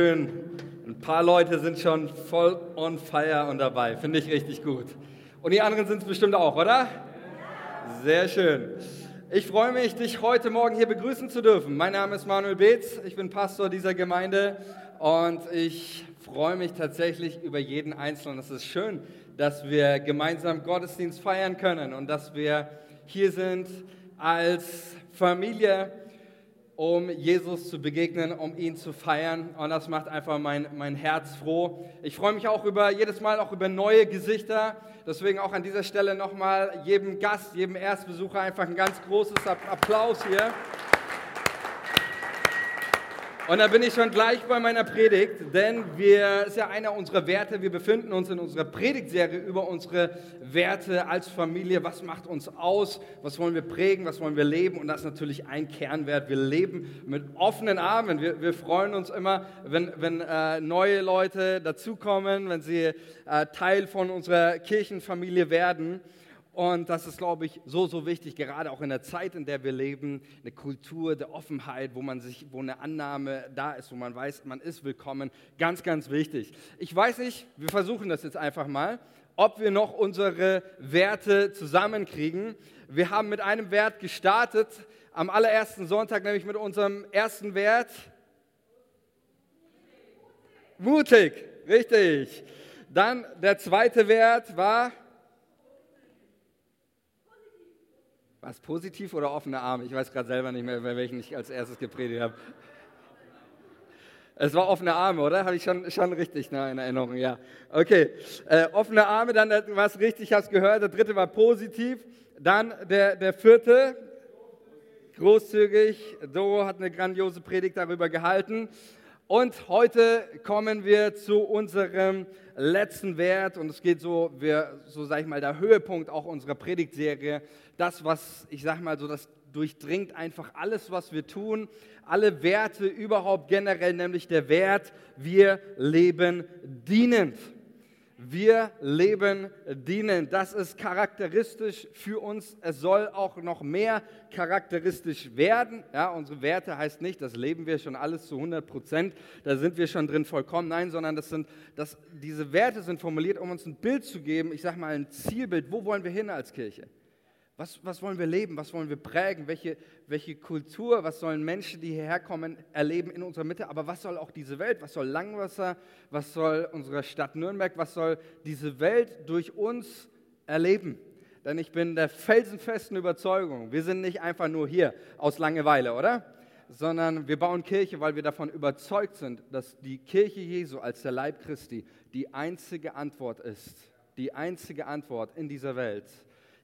Ein paar Leute sind schon voll on fire und dabei. Finde ich richtig gut. Und die anderen sind es bestimmt auch, oder? Sehr schön. Ich freue mich, dich heute Morgen hier begrüßen zu dürfen. Mein Name ist Manuel Beetz. Ich bin Pastor dieser Gemeinde und ich freue mich tatsächlich über jeden Einzelnen. Es ist schön, dass wir gemeinsam Gottesdienst feiern können und dass wir hier sind als Familie um Jesus zu begegnen, um ihn zu feiern. Und das macht einfach mein, mein Herz froh. Ich freue mich auch über jedes Mal auch über neue Gesichter. Deswegen auch an dieser Stelle nochmal jedem Gast, jedem Erstbesucher einfach ein ganz großes Applaus hier. Und da bin ich schon gleich bei meiner Predigt, denn wir ist ja einer unserer Werte. Wir befinden uns in unserer Predigtserie über unsere Werte als Familie. Was macht uns aus? Was wollen wir prägen? Was wollen wir leben? Und das ist natürlich ein Kernwert. Wir leben mit offenen Armen. Wir, wir freuen uns immer, wenn, wenn äh, neue Leute dazukommen, wenn sie äh, Teil von unserer Kirchenfamilie werden. Und das ist, glaube ich, so, so wichtig, gerade auch in der Zeit, in der wir leben, eine Kultur der Offenheit, wo man sich, wo eine Annahme da ist, wo man weiß, man ist willkommen. Ganz, ganz wichtig. Ich weiß nicht, wir versuchen das jetzt einfach mal, ob wir noch unsere Werte zusammenkriegen. Wir haben mit einem Wert gestartet am allerersten Sonntag, nämlich mit unserem ersten Wert. Mutig, richtig. Dann der zweite Wert war War es positiv oder offene Arme? Ich weiß gerade selber nicht mehr, bei welchen ich als erstes gepredigt habe. Es war offene Arme, oder? Habe ich schon, schon richtig ne, in Erinnerung, ja. Okay, äh, offene Arme, dann war es richtig, hast gehört. Der dritte war positiv. Dann der, der vierte, großzügig. Doro hat eine grandiose Predigt darüber gehalten. Und heute kommen wir zu unserem letzten Wert und es geht so, wir, so sage ich mal, der Höhepunkt auch unserer Predigtserie. Das, was ich sage mal so, das durchdringt einfach alles, was wir tun, alle Werte überhaupt generell, nämlich der Wert, wir leben dienend. Wir leben dienen. Das ist charakteristisch für uns. Es soll auch noch mehr charakteristisch werden. Ja, unsere Werte heißt nicht, das leben wir schon alles zu 100 Prozent, da sind wir schon drin vollkommen. Nein, sondern das sind, das, diese Werte sind formuliert, um uns ein Bild zu geben, ich sage mal ein Zielbild. Wo wollen wir hin als Kirche? Was, was wollen wir leben? Was wollen wir prägen? Welche, welche Kultur, was sollen Menschen, die hierher kommen, erleben in unserer Mitte? Aber was soll auch diese Welt? Was soll Langwasser? Was soll unsere Stadt Nürnberg? Was soll diese Welt durch uns erleben? Denn ich bin der felsenfesten Überzeugung, wir sind nicht einfach nur hier aus Langeweile, oder? Sondern wir bauen Kirche, weil wir davon überzeugt sind, dass die Kirche Jesu als der Leib Christi die einzige Antwort ist. Die einzige Antwort in dieser Welt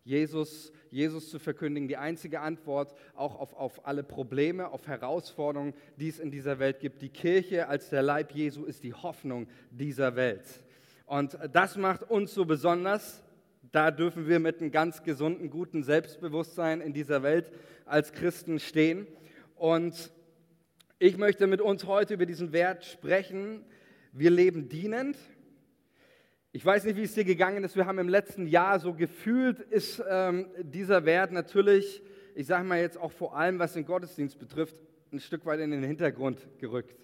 Jesus, Jesus zu verkündigen, die einzige Antwort auch auf, auf alle Probleme, auf Herausforderungen, die es in dieser Welt gibt. Die Kirche als der Leib Jesu ist die Hoffnung dieser Welt. Und das macht uns so besonders. Da dürfen wir mit einem ganz gesunden, guten Selbstbewusstsein in dieser Welt als Christen stehen. Und ich möchte mit uns heute über diesen Wert sprechen. Wir leben dienend ich weiß nicht, wie es dir gegangen ist. Wir haben im letzten Jahr so gefühlt, ist ähm, dieser Wert natürlich, ich sage mal jetzt auch vor allem, was den Gottesdienst betrifft, ein Stück weit in den Hintergrund gerückt.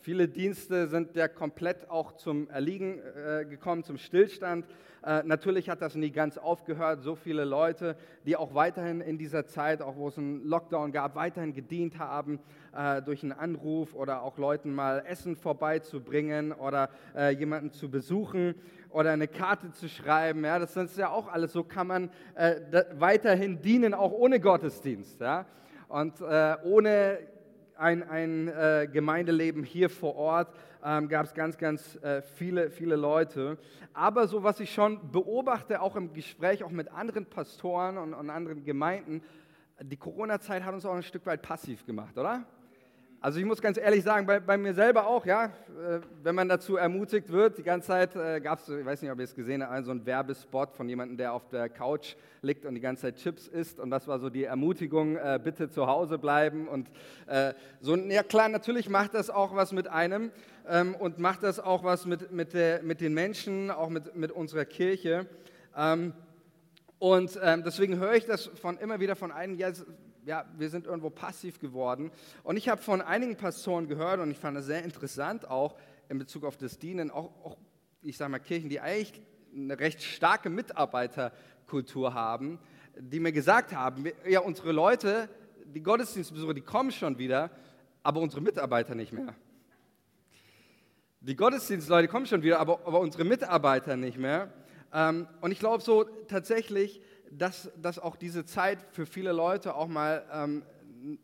Viele Dienste sind ja komplett auch zum Erliegen äh, gekommen, zum Stillstand. Äh, natürlich hat das nie ganz aufgehört. So viele Leute, die auch weiterhin in dieser Zeit, auch wo es einen Lockdown gab, weiterhin gedient haben, äh, durch einen Anruf oder auch Leuten mal Essen vorbeizubringen oder äh, jemanden zu besuchen oder eine Karte zu schreiben. Ja, das ist ja auch alles. So kann man äh, weiterhin dienen, auch ohne Gottesdienst. Ja? Und äh, ohne ein, ein äh, Gemeindeleben hier vor Ort ähm, gab es ganz, ganz äh, viele, viele Leute. Aber so, was ich schon beobachte, auch im Gespräch, auch mit anderen Pastoren und, und anderen Gemeinden, die Corona-Zeit hat uns auch ein Stück weit passiv gemacht, oder? Also ich muss ganz ehrlich sagen, bei, bei mir selber auch, ja, äh, wenn man dazu ermutigt wird, die ganze Zeit äh, gab es, ich weiß nicht, ob ihr es gesehen habt, so einen Werbespot von jemandem, der auf der Couch liegt und die ganze Zeit Chips isst. Und das war so die Ermutigung, äh, bitte zu Hause bleiben. Und so, ja klar, natürlich macht das auch was mit einem ähm, und macht das auch was mit, mit, der, mit den Menschen, auch mit, mit unserer Kirche. Ähm, und ähm, deswegen höre ich das von immer wieder von einem, ja, ja, wir sind irgendwo passiv geworden. Und ich habe von einigen Pastoren gehört und ich fand es sehr interessant auch in Bezug auf das Dienen, auch, auch ich sage mal Kirchen, die eigentlich eine recht starke Mitarbeiterkultur haben, die mir gesagt haben, ja, unsere Leute, die Gottesdienstbesucher, die kommen schon wieder, aber unsere Mitarbeiter nicht mehr. Die Gottesdienstleute kommen schon wieder, aber, aber unsere Mitarbeiter nicht mehr. Ähm, und ich glaube so tatsächlich, dass, dass auch diese Zeit für viele Leute auch mal ähm,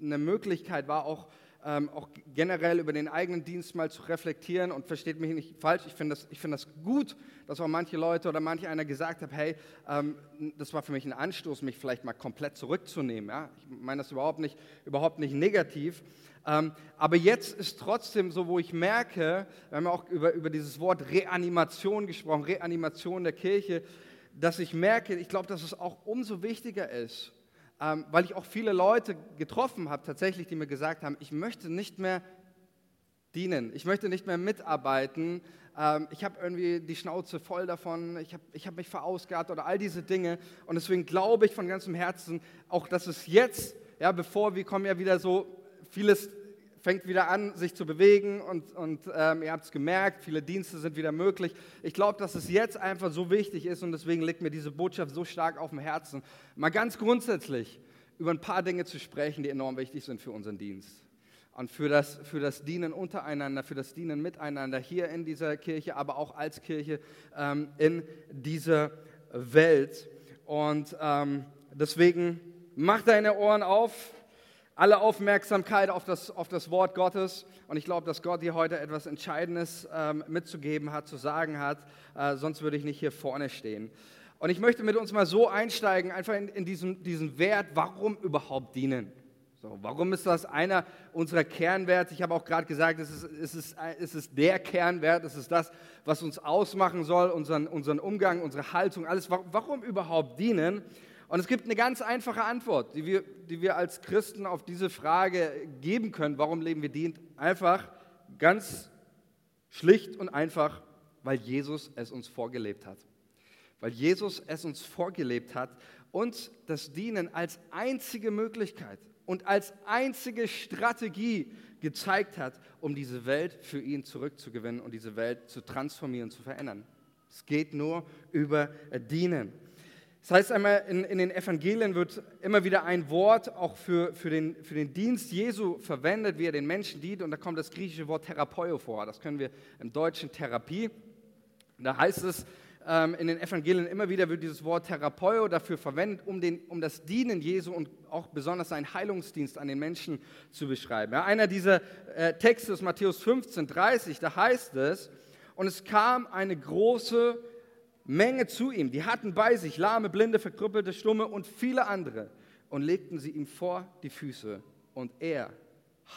eine Möglichkeit war, auch, ähm, auch generell über den eigenen Dienst mal zu reflektieren. Und versteht mich nicht falsch, ich finde das, find das gut, dass auch manche Leute oder manche einer gesagt hat, hey, ähm, das war für mich ein Anstoß, mich vielleicht mal komplett zurückzunehmen. Ja? Ich meine das überhaupt nicht, überhaupt nicht negativ. Ähm, aber jetzt ist trotzdem so, wo ich merke, wir haben auch über, über dieses Wort Reanimation gesprochen, Reanimation der Kirche, dass ich merke, ich glaube, dass es auch umso wichtiger ist, ähm, weil ich auch viele Leute getroffen habe, tatsächlich, die mir gesagt haben, ich möchte nicht mehr dienen, ich möchte nicht mehr mitarbeiten, ähm, ich habe irgendwie die Schnauze voll davon, ich habe ich hab mich verausgabt oder all diese Dinge. Und deswegen glaube ich von ganzem Herzen auch, dass es jetzt, ja, bevor wir kommen ja wieder so, vieles fängt wieder an, sich zu bewegen und, und ähm, ihr habt es gemerkt, viele Dienste sind wieder möglich. Ich glaube, dass es jetzt einfach so wichtig ist und deswegen liegt mir diese Botschaft so stark auf dem Herzen, mal ganz grundsätzlich über ein paar Dinge zu sprechen, die enorm wichtig sind für unseren Dienst und für das, für das Dienen untereinander, für das Dienen miteinander hier in dieser Kirche, aber auch als Kirche ähm, in dieser Welt. Und ähm, deswegen mach deine Ohren auf, alle Aufmerksamkeit auf das, auf das Wort Gottes. Und ich glaube, dass Gott dir heute etwas Entscheidendes ähm, mitzugeben hat, zu sagen hat. Äh, sonst würde ich nicht hier vorne stehen. Und ich möchte mit uns mal so einsteigen, einfach in, in diesen, diesen Wert, warum überhaupt dienen. So, warum ist das einer unserer Kernwerte? Ich habe auch gerade gesagt, es ist, es, ist, es ist der Kernwert, es ist das, was uns ausmachen soll, unseren, unseren Umgang, unsere Haltung, alles. Warum, warum überhaupt dienen? Und es gibt eine ganz einfache Antwort, die wir, die wir als Christen auf diese Frage geben können, warum Leben wir dient. Einfach, ganz schlicht und einfach, weil Jesus es uns vorgelebt hat. Weil Jesus es uns vorgelebt hat und das Dienen als einzige Möglichkeit und als einzige Strategie gezeigt hat, um diese Welt für ihn zurückzugewinnen und diese Welt zu transformieren, zu verändern. Es geht nur über Dienen. Das heißt einmal, in, in, den Evangelien wird immer wieder ein Wort auch für, für, den, für den Dienst Jesu verwendet, wie er den Menschen dient. Und da kommt das griechische Wort Therapeio vor. Das können wir im Deutschen Therapie. Da heißt es ähm, in den Evangelien immer wieder, wird dieses Wort Therapeio dafür verwendet, um, den, um das Dienen Jesu und auch besonders seinen Heilungsdienst an den Menschen zu beschreiben. Ja, einer dieser äh, Texte ist Matthäus 15, 30. Da heißt es, und es kam eine große Menge zu ihm. Die hatten bei sich Lahme, Blinde, Verkrüppelte, Stumme und viele andere und legten sie ihm vor die Füße und er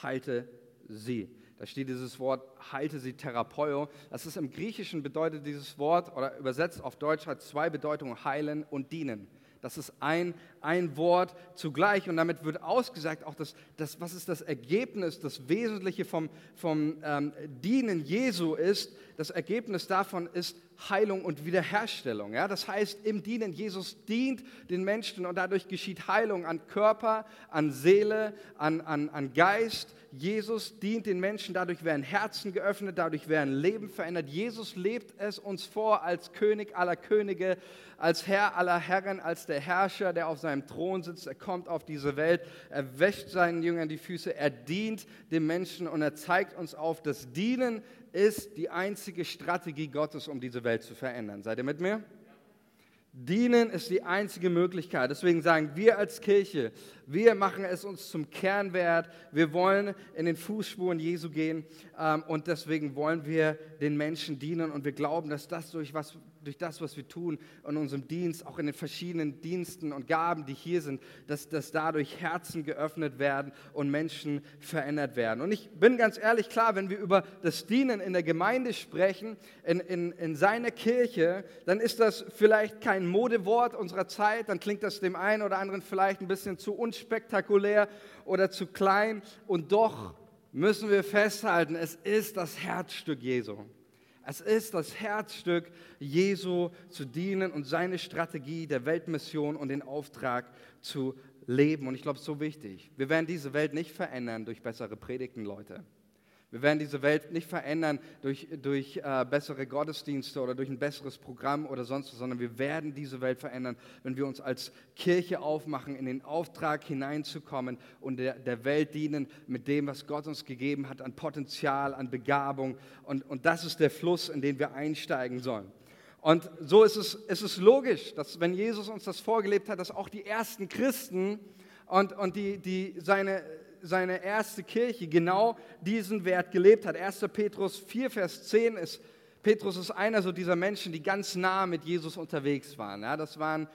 heilte sie. Da steht dieses Wort, heilte sie Therapeio. Das ist im Griechischen bedeutet dieses Wort, oder übersetzt auf Deutsch hat zwei Bedeutungen, heilen und dienen. Das ist ein, ein Wort zugleich und damit wird ausgesagt, auch das, das, was ist das Ergebnis, das Wesentliche vom, vom ähm, Dienen Jesu ist, das Ergebnis davon ist Heilung und Wiederherstellung. Ja? Das heißt, im Dienen, Jesus dient den Menschen und dadurch geschieht Heilung an Körper, an Seele, an, an, an Geist. Jesus dient den Menschen, dadurch werden Herzen geöffnet, dadurch werden Leben verändert. Jesus lebt es uns vor als König aller Könige, als Herr aller Herren, als der Herrscher, der auf seinem Thron sitzt. Er kommt auf diese Welt, er wäscht seinen Jüngern die Füße, er dient dem Menschen und er zeigt uns auf, das Dienen ist die einzige Strategie Gottes, um diese Welt zu verändern. Seid ihr mit mir? Dienen ist die einzige Möglichkeit. Deswegen sagen wir als Kirche, wir machen es uns zum Kernwert. Wir wollen in den Fußspuren Jesu gehen ähm, und deswegen wollen wir den Menschen dienen und wir glauben, dass das durch was durch das, was wir tun in unserem Dienst, auch in den verschiedenen Diensten und Gaben, die hier sind, dass, dass dadurch Herzen geöffnet werden und Menschen verändert werden. Und ich bin ganz ehrlich klar, wenn wir über das Dienen in der Gemeinde sprechen, in, in, in seiner Kirche, dann ist das vielleicht kein Modewort unserer Zeit, dann klingt das dem einen oder anderen vielleicht ein bisschen zu unspektakulär oder zu klein und doch müssen wir festhalten, es ist das Herzstück Jesu. Es ist das Herzstück Jesu zu dienen und seine Strategie der Weltmission und den Auftrag zu leben. Und ich glaube, es ist so wichtig. Wir werden diese Welt nicht verändern durch bessere Predigten, Leute. Wir werden diese Welt nicht verändern durch, durch äh, bessere Gottesdienste oder durch ein besseres Programm oder sonst was, sondern wir werden diese Welt verändern, wenn wir uns als Kirche aufmachen, in den Auftrag hineinzukommen und der, der Welt dienen mit dem, was Gott uns gegeben hat an Potenzial, an Begabung. Und, und das ist der Fluss, in den wir einsteigen sollen. Und so ist es, ist es logisch, dass wenn Jesus uns das vorgelebt hat, dass auch die ersten Christen und, und die, die seine seine erste Kirche genau diesen Wert gelebt hat. 1. Petrus 4, Vers 10 ist, Petrus ist einer so dieser Menschen, die ganz nah mit Jesus unterwegs waren. Ja, das waren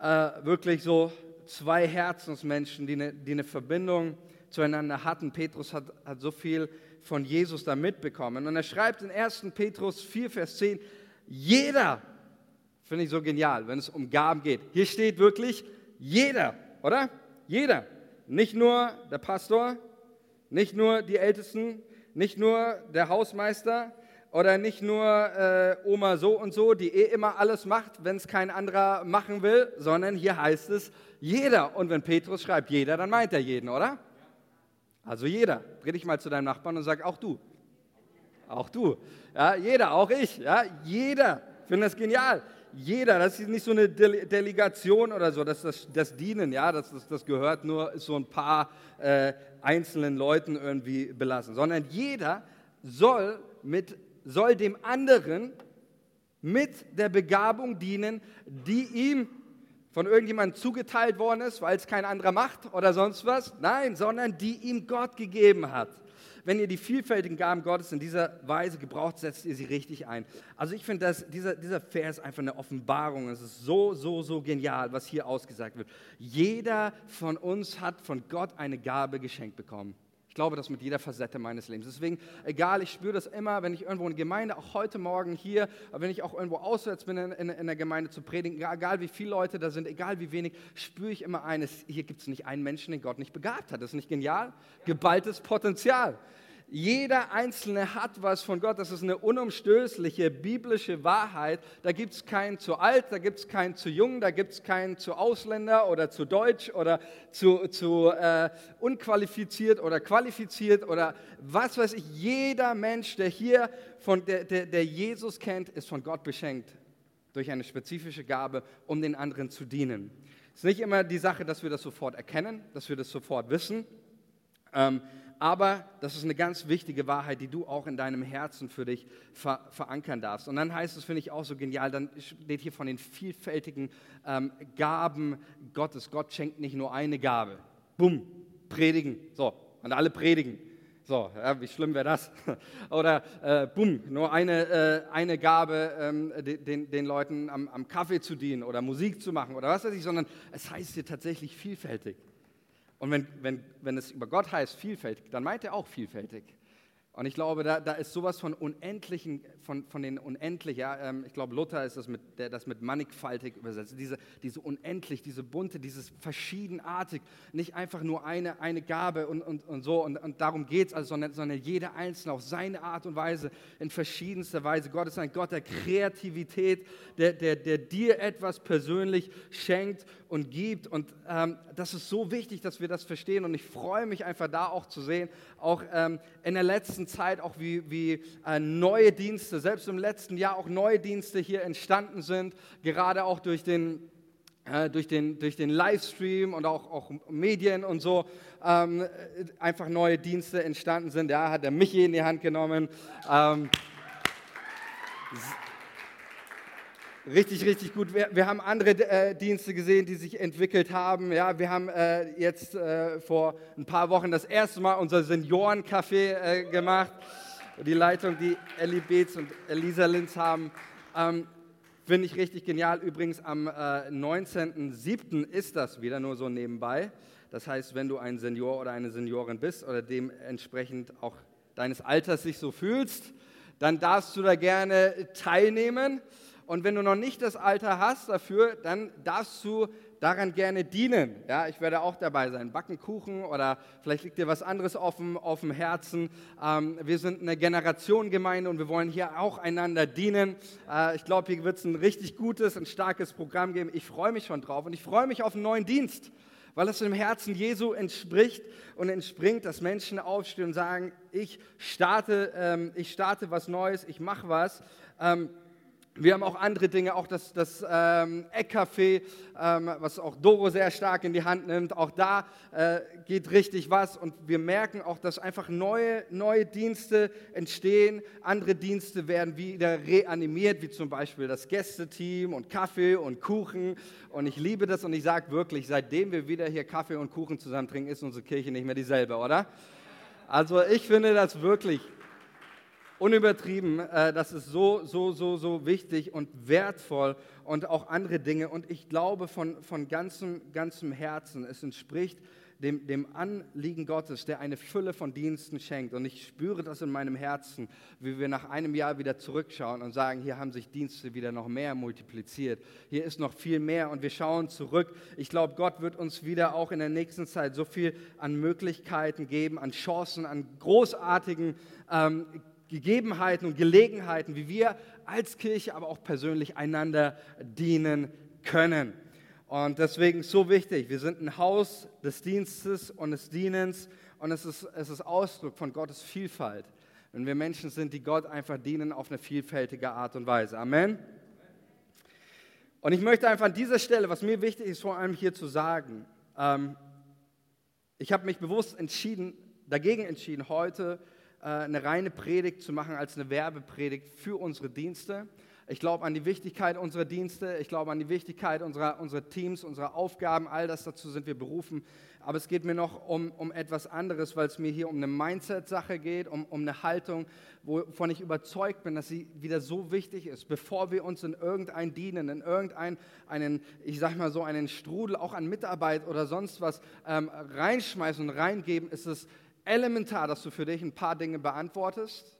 äh, wirklich so zwei Herzensmenschen, die eine, die eine Verbindung zueinander hatten. Petrus hat, hat so viel von Jesus da mitbekommen. Und er schreibt in 1. Petrus 4, Vers 10, jeder, finde ich so genial, wenn es um Gaben geht. Hier steht wirklich jeder, oder? Jeder. Nicht nur der Pastor, nicht nur die Ältesten, nicht nur der Hausmeister oder nicht nur äh, Oma so und so, die eh immer alles macht, wenn es kein anderer machen will, sondern hier heißt es jeder. Und wenn Petrus schreibt jeder, dann meint er jeden, oder? Also jeder. Dreh dich mal zu deinem Nachbarn und sag auch du. Auch du. Ja, jeder, auch ich. Ja, jeder. Ich finde das genial jeder, das ist nicht so eine Delegation oder so, das, das, das Dienen, ja, das, das, das gehört nur so ein paar äh, einzelnen Leuten irgendwie belassen, sondern jeder soll, mit, soll dem anderen mit der Begabung dienen, die ihm von irgendjemandem zugeteilt worden ist, weil es kein anderer macht oder sonst was. Nein, sondern die ihm Gott gegeben hat wenn ihr die vielfältigen Gaben Gottes in dieser Weise gebraucht, setzt ihr sie richtig ein. Also ich finde, dieser, dieser Vers einfach eine Offenbarung. Es ist so, so, so genial, was hier ausgesagt wird. Jeder von uns hat von Gott eine Gabe geschenkt bekommen. Ich glaube das mit jeder Facette meines Lebens. Deswegen, egal, ich spüre das immer, wenn ich irgendwo in der Gemeinde, auch heute Morgen hier, wenn ich auch irgendwo auswärts bin in, in, in der Gemeinde zu predigen, egal wie viele Leute da sind, egal wie wenig, spüre ich immer eines, hier gibt es nicht einen Menschen, den Gott nicht begabt hat. Das ist nicht genial? Geballtes Potenzial. Jeder Einzelne hat was von Gott. Das ist eine unumstößliche biblische Wahrheit. Da gibt es keinen zu alt, da gibt es keinen zu jung, da gibt es keinen zu Ausländer oder zu deutsch oder zu, zu äh, unqualifiziert oder qualifiziert oder was weiß ich. Jeder Mensch, der hier von der, der, der Jesus kennt, ist von Gott beschenkt durch eine spezifische Gabe, um den anderen zu dienen. Es ist nicht immer die Sache, dass wir das sofort erkennen, dass wir das sofort wissen. Ähm, aber das ist eine ganz wichtige Wahrheit, die du auch in deinem Herzen für dich ver verankern darfst. Und dann heißt es, finde ich auch so genial, dann steht hier von den vielfältigen ähm, Gaben Gottes. Gott schenkt nicht nur eine Gabe. Bumm, predigen. So, und alle predigen. So, ja, wie schlimm wäre das? Oder äh, bumm, nur eine, äh, eine Gabe, ähm, den, den Leuten am, am Kaffee zu dienen oder Musik zu machen oder was weiß ich, sondern es heißt hier tatsächlich vielfältig. Und wenn, wenn, wenn es über Gott heißt vielfältig, dann meint er auch vielfältig. Und ich glaube, da, da ist sowas von unendlichen, von, von den unendlich, ja, ähm, ich glaube, Luther ist das mit, der das mit mannigfaltig übersetzt, diese, diese unendlich, diese bunte, dieses verschiedenartig, nicht einfach nur eine, eine Gabe und, und, und so, und, und darum geht es, also, sondern, sondern jeder Einzelne auf seine Art und Weise, in verschiedenster Weise. Gott ist ein Gott der Kreativität, der, der, der dir etwas persönlich schenkt und gibt. Und ähm, das ist so wichtig, dass wir das verstehen. Und ich freue mich einfach da auch zu sehen, auch ähm, in der letzten Zeit, auch wie, wie äh, neue Dienste, selbst im letzten Jahr auch neue Dienste hier entstanden sind, gerade auch durch den äh, durch den, durch den Livestream und auch, auch Medien und so ähm, einfach neue Dienste entstanden sind. Ja, hat der Michi in die Hand genommen. Ähm, Richtig, richtig gut. Wir, wir haben andere äh, Dienste gesehen, die sich entwickelt haben. Ja, wir haben äh, jetzt äh, vor ein paar Wochen das erste Mal unser Seniorencafé äh, gemacht. Die Leitung, die Ellie Beetz und Elisa Linz haben, ähm, finde ich richtig genial. Übrigens am 19.07. Äh, ist das wieder nur so nebenbei. Das heißt, wenn du ein Senior oder eine Seniorin bist oder dementsprechend auch deines Alters sich so fühlst, dann darfst du da gerne teilnehmen. Und wenn du noch nicht das Alter hast dafür, dann darfst du daran gerne dienen. Ja, ich werde auch dabei sein. Backen Kuchen oder vielleicht liegt dir was anderes auf dem, auf dem Herzen. Ähm, wir sind eine Generationengemeinde und wir wollen hier auch einander dienen. Äh, ich glaube, hier wird es ein richtig gutes, ein starkes Programm geben. Ich freue mich schon drauf und ich freue mich auf einen neuen Dienst weil es dem Herzen Jesu entspricht und entspringt, dass Menschen aufstehen und sagen, ich starte, ähm, ich starte was Neues, ich mache was. Ähm, wir haben auch andere Dinge, auch das, das ähm, Eckcafé, ähm, was auch Doro sehr stark in die Hand nimmt. Auch da äh, geht richtig was und wir merken auch, dass einfach neue, neue Dienste entstehen. Andere Dienste werden wieder reanimiert, wie zum Beispiel das Gästeteam und Kaffee und Kuchen. Und ich liebe das und ich sage wirklich, seitdem wir wieder hier Kaffee und Kuchen zusammen trinken, ist unsere Kirche nicht mehr dieselbe, oder? Also ich finde das wirklich unübertrieben, äh, das ist so, so, so, so wichtig und wertvoll und auch andere Dinge. Und ich glaube von, von ganzem, ganzem Herzen, es entspricht dem, dem Anliegen Gottes, der eine Fülle von Diensten schenkt. Und ich spüre das in meinem Herzen, wie wir nach einem Jahr wieder zurückschauen und sagen, hier haben sich Dienste wieder noch mehr multipliziert. Hier ist noch viel mehr und wir schauen zurück. Ich glaube, Gott wird uns wieder auch in der nächsten Zeit so viel an Möglichkeiten geben, an Chancen, an großartigen ähm, Gegebenheiten und Gelegenheiten, wie wir als Kirche, aber auch persönlich einander dienen können. Und deswegen so wichtig, wir sind ein Haus des Dienstes und des Dienens und es ist, es ist Ausdruck von Gottes Vielfalt. Wenn wir Menschen sind, die Gott einfach dienen auf eine vielfältige Art und Weise. Amen. Und ich möchte einfach an dieser Stelle, was mir wichtig ist, vor allem hier zu sagen, ähm, ich habe mich bewusst entschieden, dagegen entschieden, heute eine reine Predigt zu machen als eine Werbepredigt für unsere Dienste. Ich glaube an die Wichtigkeit unserer Dienste, ich glaube an die Wichtigkeit unserer, unserer Teams, unserer Aufgaben, all das dazu sind wir berufen. Aber es geht mir noch um, um etwas anderes, weil es mir hier um eine Mindset-Sache geht, um, um eine Haltung, wovon ich überzeugt bin, dass sie wieder so wichtig ist. Bevor wir uns in irgendein dienen, in irgendeinen, einen, ich sag mal so, einen Strudel auch an Mitarbeit oder sonst was ähm, reinschmeißen und reingeben, ist es elementar, dass du für dich ein paar Dinge beantwortest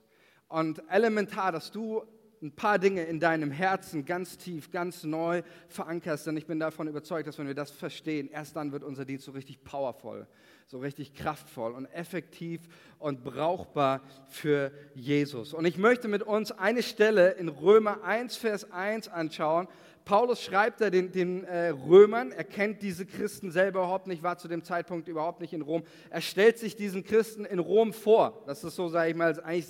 und elementar, dass du ein paar Dinge in deinem Herzen ganz tief, ganz neu verankerst. Denn ich bin davon überzeugt, dass wenn wir das verstehen, erst dann wird unser Dienst so richtig powerful, so richtig kraftvoll und effektiv und brauchbar für Jesus. Und ich möchte mit uns eine Stelle in Römer 1, Vers 1 anschauen, Paulus schreibt da den, den äh, Römern, er kennt diese Christen selber überhaupt nicht, war zu dem Zeitpunkt überhaupt nicht in Rom. Er stellt sich diesen Christen in Rom vor. Das ist so, sage ich mal, eigentlich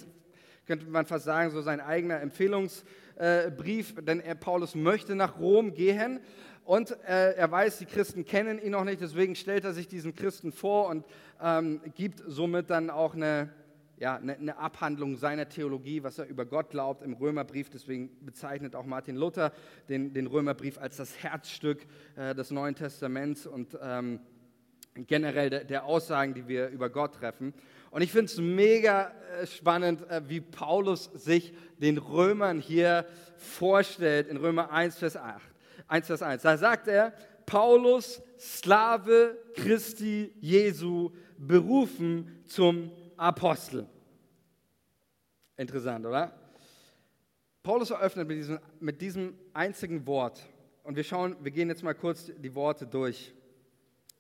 könnte man fast sagen, so sein eigener Empfehlungsbrief, äh, denn er, Paulus möchte nach Rom gehen und äh, er weiß, die Christen kennen ihn noch nicht, deswegen stellt er sich diesen Christen vor und ähm, gibt somit dann auch eine ja, eine, Abhandlung seiner Theologie, was er über Gott glaubt im Römerbrief. Deswegen bezeichnet auch Martin Luther den, den Römerbrief als das Herzstück äh, des Neuen Testaments und ähm, generell der, der, Aussagen, die wir über Gott treffen. Und ich finde es mega äh, spannend, äh, wie Paulus sich den Römern hier vorstellt in Römer 1, Vers 8. 1, Vers 1. Da sagt er, Paulus, Sklave Christi Jesu, berufen zum Apostel. Interessant, oder? Paulus eröffnet mit diesem, mit diesem einzigen Wort. Und wir schauen, wir gehen jetzt mal kurz die Worte durch.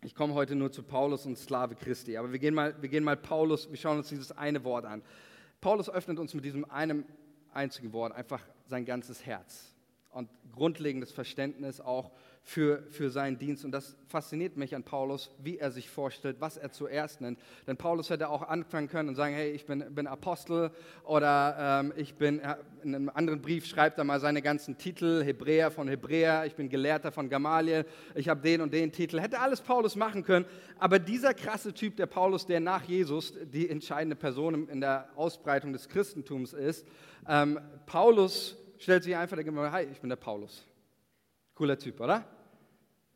Ich komme heute nur zu Paulus und Sklave Christi, aber wir gehen mal, wir gehen mal Paulus, wir schauen uns dieses eine Wort an. Paulus öffnet uns mit diesem einem einzigen Wort einfach sein ganzes Herz und grundlegendes Verständnis auch für, für seinen Dienst. Und das fasziniert mich an Paulus, wie er sich vorstellt, was er zuerst nennt. Denn Paulus hätte auch anfangen können und sagen, hey, ich bin, bin Apostel oder ähm, ich bin, in einem anderen Brief schreibt er mal seine ganzen Titel, Hebräer von Hebräer, ich bin Gelehrter von Gamaliel, ich habe den und den Titel. Hätte alles Paulus machen können. Aber dieser krasse Typ, der Paulus, der nach Jesus die entscheidende Person in der Ausbreitung des Christentums ist, ähm, Paulus stellt sich einfach, der hi, ich bin der Paulus. Cooler Typ, oder?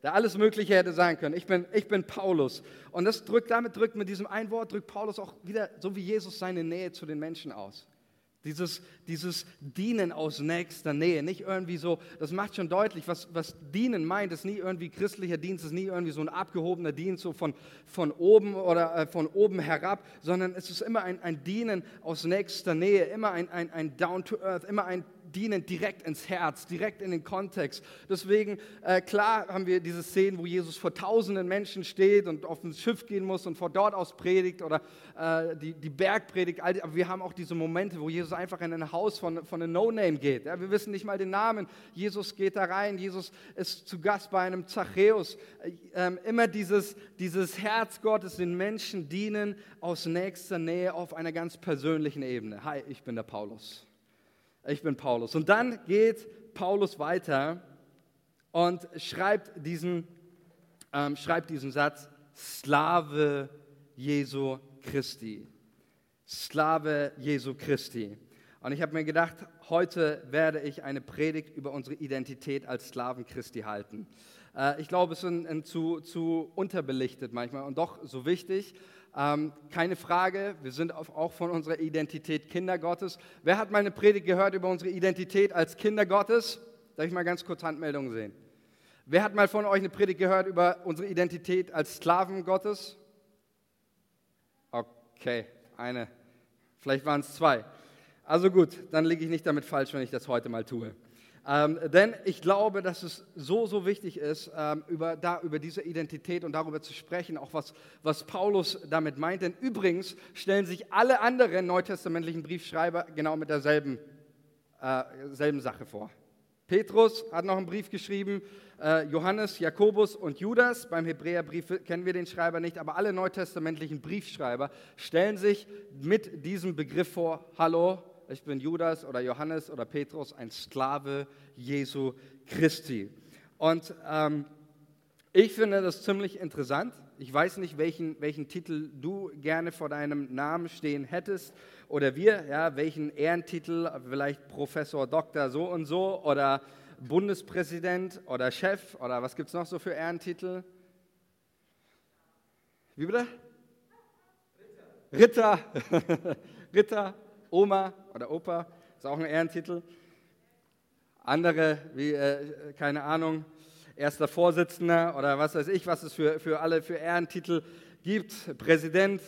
Der alles Mögliche hätte sein können. Ich bin, ich bin Paulus. Und das drückt, damit drückt mit diesem ein Wort, drückt Paulus auch wieder, so wie Jesus, seine Nähe zu den Menschen aus. Dieses, dieses Dienen aus nächster Nähe, nicht irgendwie so, das macht schon deutlich, was, was Dienen meint, ist nie irgendwie christlicher Dienst, ist nie irgendwie so ein abgehobener Dienst, so von, von oben oder äh, von oben herab, sondern es ist immer ein, ein Dienen aus nächster Nähe, immer ein, ein, ein Down to Earth, immer ein dienen direkt ins Herz, direkt in den Kontext. Deswegen, äh, klar haben wir diese Szenen, wo Jesus vor tausenden Menschen steht und auf ein Schiff gehen muss und von dort aus predigt oder äh, die, die Bergpredigt. Aber wir haben auch diese Momente, wo Jesus einfach in ein Haus von, von einem No-Name geht. Ja, wir wissen nicht mal den Namen. Jesus geht da rein, Jesus ist zu Gast bei einem Zachäus. Äh, immer dieses, dieses Herz Gottes, den Menschen dienen aus nächster Nähe auf einer ganz persönlichen Ebene. Hi, ich bin der Paulus. Ich bin Paulus. Und dann geht Paulus weiter und schreibt diesen, ähm, schreibt diesen Satz, Sklave Jesu Christi. Sklave Jesu Christi. Und ich habe mir gedacht, heute werde ich eine Predigt über unsere Identität als Sklaven Christi halten. Äh, ich glaube, es ist zu, zu unterbelichtet manchmal und doch so wichtig. Ähm, keine Frage, wir sind auch von unserer Identität Kinder Gottes. Wer hat mal eine Predigt gehört über unsere Identität als Kinder Gottes? Darf ich mal ganz kurz Handmeldungen sehen? Wer hat mal von euch eine Predigt gehört über unsere Identität als Sklaven Gottes? Okay, eine. Vielleicht waren es zwei. Also gut, dann liege ich nicht damit falsch, wenn ich das heute mal tue. Ähm, denn ich glaube, dass es so, so wichtig ist, ähm, über, da, über diese Identität und darüber zu sprechen, auch was, was Paulus damit meint. Denn übrigens stellen sich alle anderen neutestamentlichen Briefschreiber genau mit derselben äh, selben Sache vor. Petrus hat noch einen Brief geschrieben, äh, Johannes, Jakobus und Judas. Beim Hebräerbrief kennen wir den Schreiber nicht, aber alle neutestamentlichen Briefschreiber stellen sich mit diesem Begriff vor, hallo, ich bin Judas oder Johannes oder Petrus, ein Sklave Jesu Christi. Und ähm, ich finde das ziemlich interessant. Ich weiß nicht, welchen, welchen Titel du gerne vor deinem Namen stehen hättest oder wir, ja, welchen Ehrentitel, vielleicht Professor Doktor so und so oder Bundespräsident oder Chef oder was gibt es noch so für Ehrentitel? Wie bitte? Ritter. Ritter. Ritter. Oma oder Opa, ist auch ein Ehrentitel. Andere, wie, äh, keine Ahnung, erster Vorsitzender oder was weiß ich, was es für, für alle für Ehrentitel gibt, Präsident.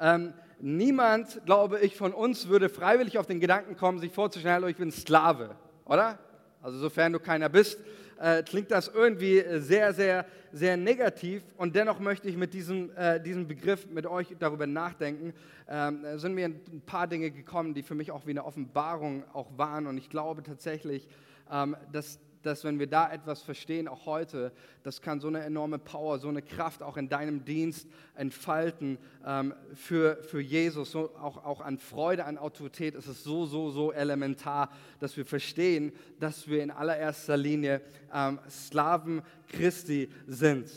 Ähm, niemand, glaube ich, von uns würde freiwillig auf den Gedanken kommen, sich vorzustellen, hallo, ich bin Sklave, oder? Also sofern du keiner bist, äh, klingt das irgendwie sehr, sehr, sehr negativ. Und dennoch möchte ich mit diesem, äh, diesem Begriff mit euch darüber nachdenken. Ähm, sind mir ein paar Dinge gekommen, die für mich auch wie eine Offenbarung auch waren. Und ich glaube tatsächlich, ähm, dass dass wenn wir da etwas verstehen, auch heute, das kann so eine enorme Power, so eine Kraft auch in deinem Dienst entfalten ähm, für, für Jesus, so auch, auch an Freude, an Autorität. Es ist so, so, so elementar, dass wir verstehen, dass wir in allererster Linie ähm, Sklaven Christi sind.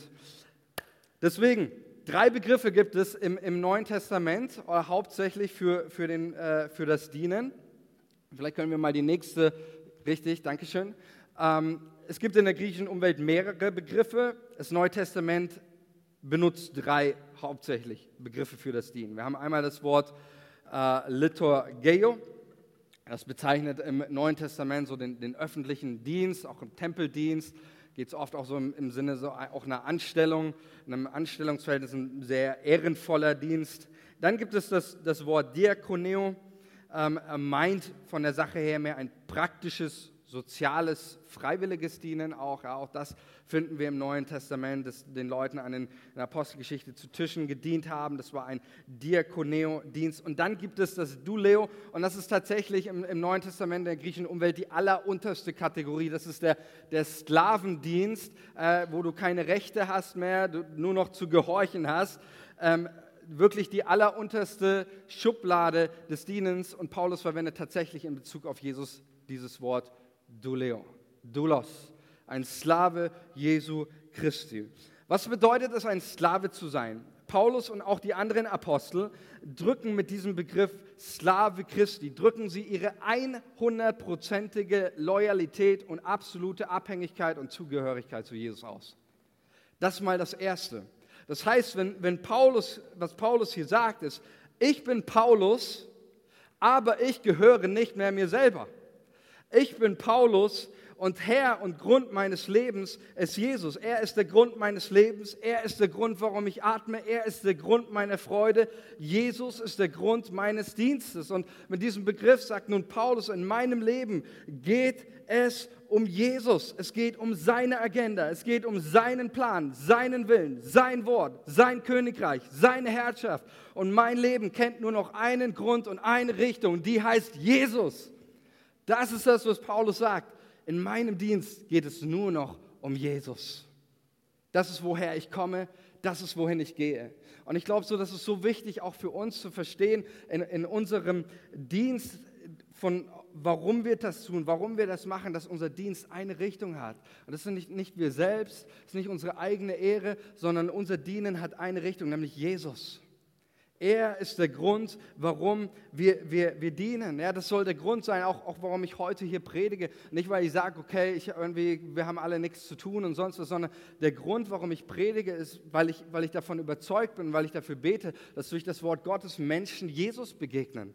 Deswegen, drei Begriffe gibt es im, im Neuen Testament, äh, hauptsächlich für, für, den, äh, für das Dienen. Vielleicht können wir mal die nächste, richtig, Dankeschön. Ähm, es gibt in der griechischen Umwelt mehrere Begriffe. Das Neue Testament benutzt drei hauptsächlich Begriffe für das Dienen. Wir haben einmal das Wort äh, Liturgeo. Das bezeichnet im Neuen Testament so den, den öffentlichen Dienst, auch im Tempeldienst geht es oft auch so im, im, Sinne so auch einer Anstellung, einem Anstellungsverhältnis, ein sehr ehrenvoller Dienst. Dann gibt es das, das Wort Diakoneo, ähm, meint von der Sache her mehr ein praktisches soziales, freiwilliges Dienen auch. Ja, auch das finden wir im Neuen Testament, dass den Leuten an den, in der Apostelgeschichte zu Tischen gedient haben. Das war ein Diakoneo-Dienst. Und dann gibt es das Duleo. Und das ist tatsächlich im, im Neuen Testament der griechischen Umwelt die allerunterste Kategorie. Das ist der, der Sklavendienst, äh, wo du keine Rechte hast mehr, du nur noch zu gehorchen hast. Ähm, wirklich die allerunterste Schublade des Dienens. Und Paulus verwendet tatsächlich in Bezug auf Jesus dieses Wort Duleo, Doulos, ein Sklave Jesu Christi. Was bedeutet es, ein Sklave zu sein? Paulus und auch die anderen Apostel drücken mit diesem Begriff Sklave Christi, drücken sie ihre 100-prozentige Loyalität und absolute Abhängigkeit und Zugehörigkeit zu Jesus aus. Das ist mal das Erste. Das heißt, wenn, wenn Paulus, was Paulus hier sagt, ist, ich bin Paulus, aber ich gehöre nicht mehr mir selber. Ich bin Paulus Und Herr und Grund meines Lebens ist Jesus. Er ist der Grund meines Lebens. Er ist der Grund, warum ich atme. Er ist der Grund meiner Freude. Jesus ist der Grund meines Dienstes. Und mit diesem Begriff sagt nun Paulus, in meinem Leben geht es um Jesus. Es geht um seine Agenda. Es geht um seinen Plan, seinen Willen, sein Wort, sein Königreich, seine Herrschaft. Und mein Leben kennt nur noch einen Grund und eine Richtung, die heißt Jesus. Das ist das, was Paulus sagt. In meinem Dienst geht es nur noch um Jesus. Das ist, woher ich komme. Das ist, wohin ich gehe. Und ich glaube so, das ist so wichtig auch für uns zu verstehen in, in unserem Dienst von warum wir das tun, warum wir das machen, dass unser Dienst eine Richtung hat. Und das sind nicht, nicht wir selbst, das ist nicht unsere eigene Ehre, sondern unser Dienen hat eine Richtung, nämlich Jesus. Er ist der Grund, warum wir, wir, wir dienen. Ja, das soll der Grund sein, auch, auch warum ich heute hier predige. Nicht, weil ich sage, okay, ich irgendwie, wir haben alle nichts zu tun und sonst was, sondern der Grund, warum ich predige, ist, weil ich, weil ich davon überzeugt bin, weil ich dafür bete, dass durch das Wort Gottes Menschen Jesus begegnen.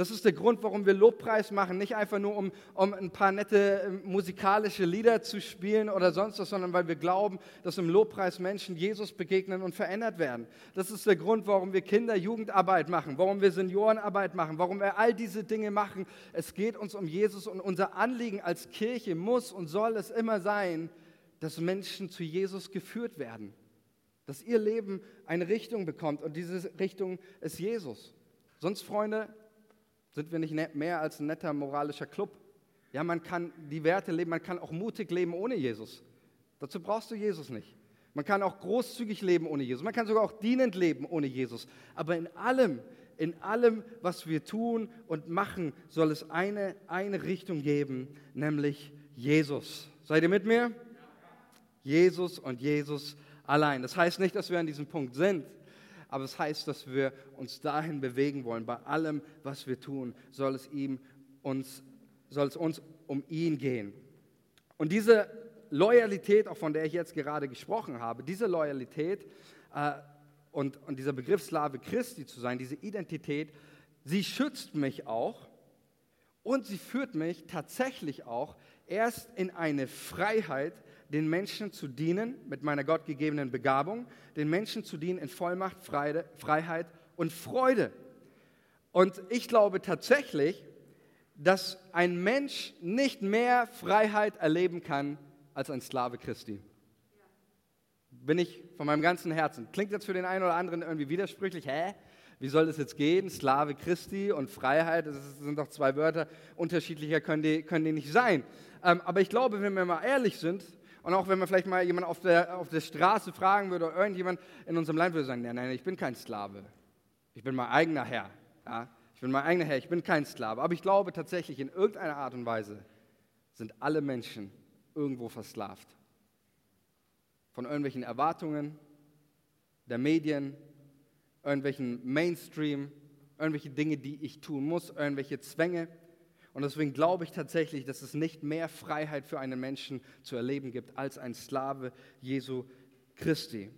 Das ist der Grund, warum wir Lobpreis machen. Nicht einfach nur, um, um ein paar nette äh, musikalische Lieder zu spielen oder sonst was, sondern weil wir glauben, dass im Lobpreis Menschen Jesus begegnen und verändert werden. Das ist der Grund, warum wir Kinder Jugendarbeit machen, warum wir Seniorenarbeit machen, warum wir all diese Dinge machen. Es geht uns um Jesus und unser Anliegen als Kirche muss und soll es immer sein, dass Menschen zu Jesus geführt werden. Dass ihr Leben eine Richtung bekommt und diese Richtung ist Jesus. Sonst, Freunde, sind wir nicht ne-, mehr als ein netter moralischer Club? Ja, man kann die Werte leben, man kann auch mutig leben ohne Jesus. Dazu brauchst du Jesus nicht. Man kann auch großzügig leben ohne Jesus. Man kann sogar auch dienend leben ohne Jesus. Aber in allem, in allem, was wir tun und machen, soll es eine, eine Richtung geben, nämlich Jesus. Seid ihr mit mir? Jesus und Jesus allein. Das heißt nicht, dass wir an diesem Punkt sind aber es heißt, dass wir uns dahin bewegen wollen. Bei allem, was wir tun, soll es, ihm uns, soll es uns um ihn gehen. Und diese Loyalität, auch von der ich jetzt gerade gesprochen habe, diese Loyalität äh, und, und dieser Begriff Slave Christi zu sein, diese Identität, sie schützt mich auch und sie führt mich tatsächlich auch erst in eine Freiheit, den Menschen zu dienen mit meiner gottgegebenen Begabung, den Menschen zu dienen in Vollmacht, Freiheit und Freude. Und ich glaube tatsächlich, dass ein Mensch nicht mehr Freiheit erleben kann als ein Sklave Christi. Bin ich von meinem ganzen Herzen. Klingt jetzt für den einen oder anderen irgendwie widersprüchlich. Hä? Wie soll das jetzt gehen? Sklave Christi und Freiheit, das sind doch zwei Wörter. Unterschiedlicher können die, können die nicht sein. Ähm, aber ich glaube, wenn wir mal ehrlich sind, und auch wenn man vielleicht mal jemand auf der, auf der Straße fragen würde oder irgendjemand in unserem Land würde sagen, nein, nein, ich bin kein Sklave. Ich bin mein eigener Herr. Ja? Ich bin mein eigener Herr, ich bin kein Sklave. Aber ich glaube tatsächlich, in irgendeiner Art und Weise sind alle Menschen irgendwo versklavt. Von irgendwelchen Erwartungen der Medien, irgendwelchen Mainstream, irgendwelche Dinge, die ich tun muss, irgendwelche Zwänge. Und deswegen glaube ich tatsächlich, dass es nicht mehr Freiheit für einen Menschen zu erleben gibt als ein Sklave Jesu Christi.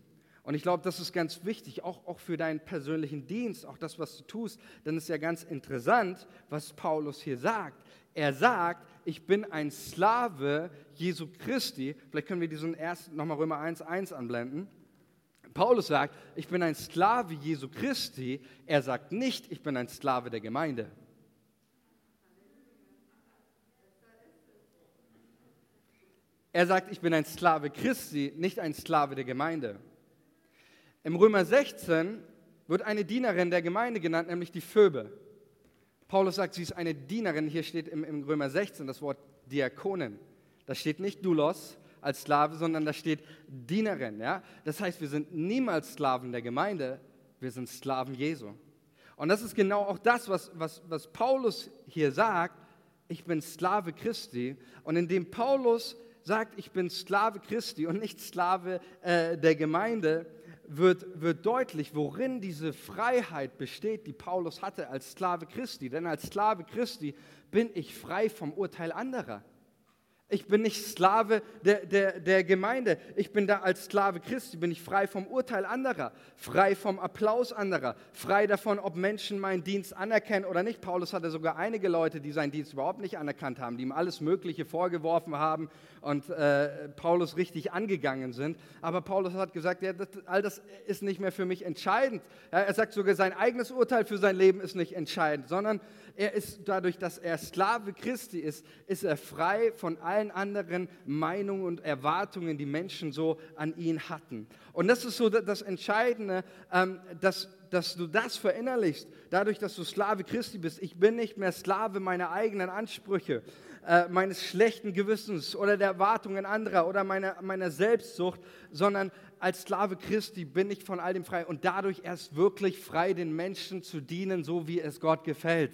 Und ich glaube, das ist ganz wichtig, auch, auch für deinen persönlichen Dienst, auch das, was du tust. Denn es ist ja ganz interessant, was Paulus hier sagt. Er sagt, ich bin ein Sklave Jesu Christi. Vielleicht können wir diesen ersten nochmal Römer 1, 1 anblenden. Paulus sagt, ich bin ein Sklave Jesu Christi. Er sagt nicht, ich bin ein Sklave der Gemeinde. Er sagt, ich bin ein Sklave Christi, nicht ein Sklave der Gemeinde. Im Römer 16 wird eine Dienerin der Gemeinde genannt, nämlich die Phoebe. Paulus sagt, sie ist eine Dienerin. Hier steht im, im Römer 16 das Wort Diakonin. Da steht nicht Doulos als Sklave, sondern da steht Dienerin. Ja? Das heißt, wir sind niemals Sklaven der Gemeinde, wir sind Sklaven Jesu. Und das ist genau auch das, was, was, was Paulus hier sagt. Ich bin Sklave Christi. Und indem Paulus sagt, ich bin Sklave Christi und nicht Sklave äh, der Gemeinde, wird, wird deutlich, worin diese Freiheit besteht, die Paulus hatte als Sklave Christi. Denn als Sklave Christi bin ich frei vom Urteil anderer. Ich bin nicht Sklave der, der, der Gemeinde. Ich bin da als Sklave Christi, bin ich frei vom Urteil anderer, frei vom Applaus anderer, frei davon, ob Menschen meinen Dienst anerkennen oder nicht. Paulus hatte sogar einige Leute, die seinen Dienst überhaupt nicht anerkannt haben, die ihm alles Mögliche vorgeworfen haben und äh, Paulus richtig angegangen sind. Aber Paulus hat gesagt, ja, das, all das ist nicht mehr für mich entscheidend. Ja, er sagt sogar, sein eigenes Urteil für sein Leben ist nicht entscheidend, sondern er ist dadurch, dass er Sklave Christi ist, ist er frei von allen anderen Meinungen und Erwartungen, die Menschen so an ihn hatten. Und das ist so das Entscheidende, ähm, dass, dass du das verinnerlichst, dadurch, dass du Sklave Christi bist. Ich bin nicht mehr Sklave meiner eigenen Ansprüche, äh, meines schlechten Gewissens oder der Erwartungen anderer oder meiner, meiner Selbstsucht, sondern als Sklave Christi bin ich von all dem frei und dadurch erst wirklich frei, den Menschen zu dienen, so wie es Gott gefällt.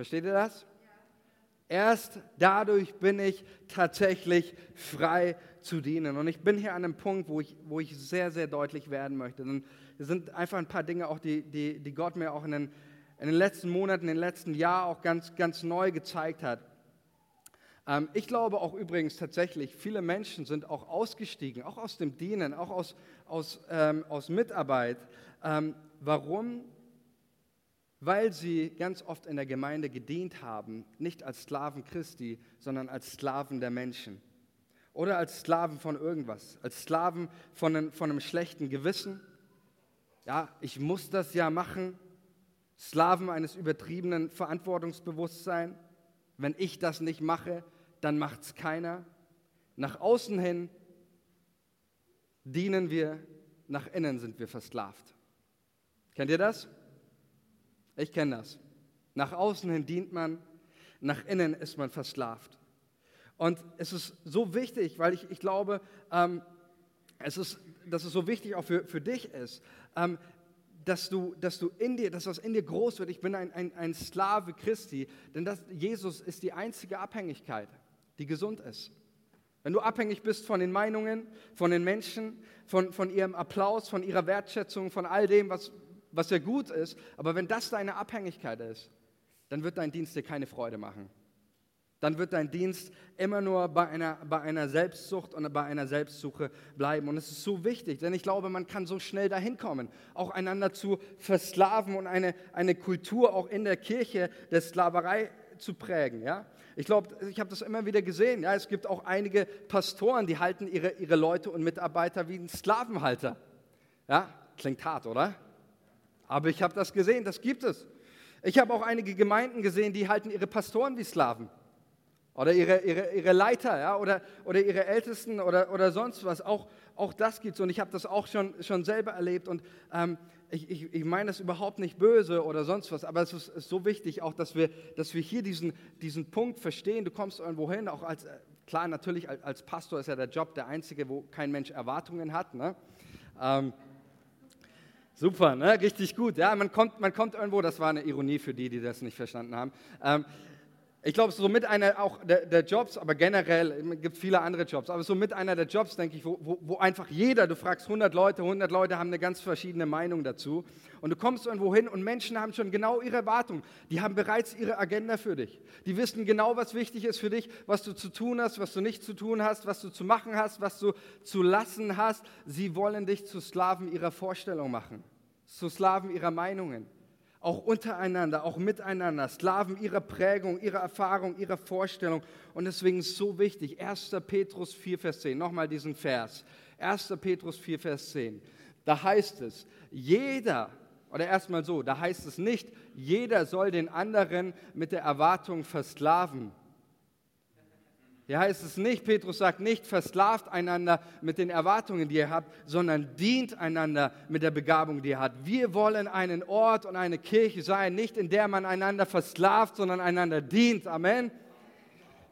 Versteht ihr das? Erst dadurch bin ich tatsächlich frei zu dienen. Und ich bin hier an einem Punkt, wo ich, wo ich sehr, sehr deutlich werden möchte. Und es sind einfach ein paar Dinge, auch die, die, die Gott mir auch in den, in den letzten Monaten, in den letzten Jahren auch ganz, ganz neu gezeigt hat. Ähm, ich glaube auch übrigens tatsächlich, viele Menschen sind auch ausgestiegen, auch aus dem Dienen, auch aus, aus, ähm, aus Mitarbeit. Ähm, warum? Weil sie ganz oft in der Gemeinde gedient haben, nicht als Sklaven Christi, sondern als Sklaven der Menschen. Oder als Sklaven von irgendwas, als Sklaven von einem, von einem schlechten Gewissen. Ja, ich muss das ja machen. Sklaven eines übertriebenen Verantwortungsbewusstseins. Wenn ich das nicht mache, dann macht es keiner. Nach außen hin dienen wir, nach innen sind wir versklavt. Kennt ihr das? Ich kenne das. Nach außen hin dient man, nach innen ist man versklavt. Und es ist so wichtig, weil ich, ich glaube, ähm, es ist, dass es so wichtig auch für, für dich ist, ähm, dass du, dass du in dir, dass das in dir groß wird. Ich bin ein, ein, ein Sklave Christi, denn das, Jesus ist die einzige Abhängigkeit, die gesund ist. Wenn du abhängig bist von den Meinungen, von den Menschen, von, von ihrem Applaus, von ihrer Wertschätzung, von all dem, was, was ja gut ist, aber wenn das deine Abhängigkeit ist, dann wird dein Dienst dir keine Freude machen. Dann wird dein Dienst immer nur bei einer, bei einer Selbstsucht und bei einer Selbstsuche bleiben. Und es ist so wichtig, denn ich glaube, man kann so schnell dahin kommen, auch einander zu versklaven und eine, eine Kultur auch in der Kirche der Sklaverei zu prägen. Ja? Ich glaube, ich habe das immer wieder gesehen. Ja? Es gibt auch einige Pastoren, die halten ihre, ihre Leute und Mitarbeiter wie ein Sklavenhalter. Ja? Klingt hart, oder? Aber ich habe das gesehen, das gibt es. Ich habe auch einige Gemeinden gesehen, die halten ihre Pastoren wie Sklaven. Oder ihre, ihre, ihre Leiter ja? oder, oder ihre Ältesten oder, oder sonst was. Auch, auch das gibt es und ich habe das auch schon, schon selber erlebt. Und ähm, ich, ich, ich meine das überhaupt nicht böse oder sonst was, aber es ist, ist, so wichtig auch, dass wir, dass wir hier diesen, diesen Punkt verstehen. Du kommst irgendwo hin, auch als, klar, natürlich als, als Pastor ist ja der Job der einzige, wo kein Mensch Erwartungen hat. Ne? Ähm, Super, ne? richtig gut. Ja, man kommt, man kommt irgendwo, das war eine Ironie für die, die das nicht verstanden haben. Ähm, ich glaube, so mit einer auch der, der, Jobs, aber generell, es gibt viele andere Jobs, aber so mit einer der Jobs, denke ich, wo, wo, wo, einfach jeder, du fragst 100 Leute, 100 Leute haben eine ganz verschiedene Meinung dazu und du kommst irgendwo hin und Menschen haben schon genau ihre Erwartungen, die haben bereits ihre Agenda für dich. Die wissen genau, was wichtig ist für dich, was du zu tun hast, was du nicht zu tun hast, was du zu machen hast, was du zu lassen hast. Sie wollen dich zu Sklaven ihrer Vorstellung machen, zu Sklaven ihrer Meinungen auch untereinander, auch miteinander, Sklaven ihrer Prägung, ihrer Erfahrung, ihrer Vorstellung. Und deswegen ist es so wichtig, 1. Petrus 4, Vers 10, nochmal diesen Vers, 1. Petrus 4, Vers 10, da heißt es, jeder, oder erstmal so, da heißt es nicht, jeder soll den anderen mit der Erwartung versklaven, hier heißt es nicht, Petrus sagt nicht, versklavt einander mit den Erwartungen, die ihr habt, sondern dient einander mit der Begabung, die ihr habt. Wir wollen einen Ort und eine Kirche sein, nicht in der man einander versklavt, sondern einander dient. Amen.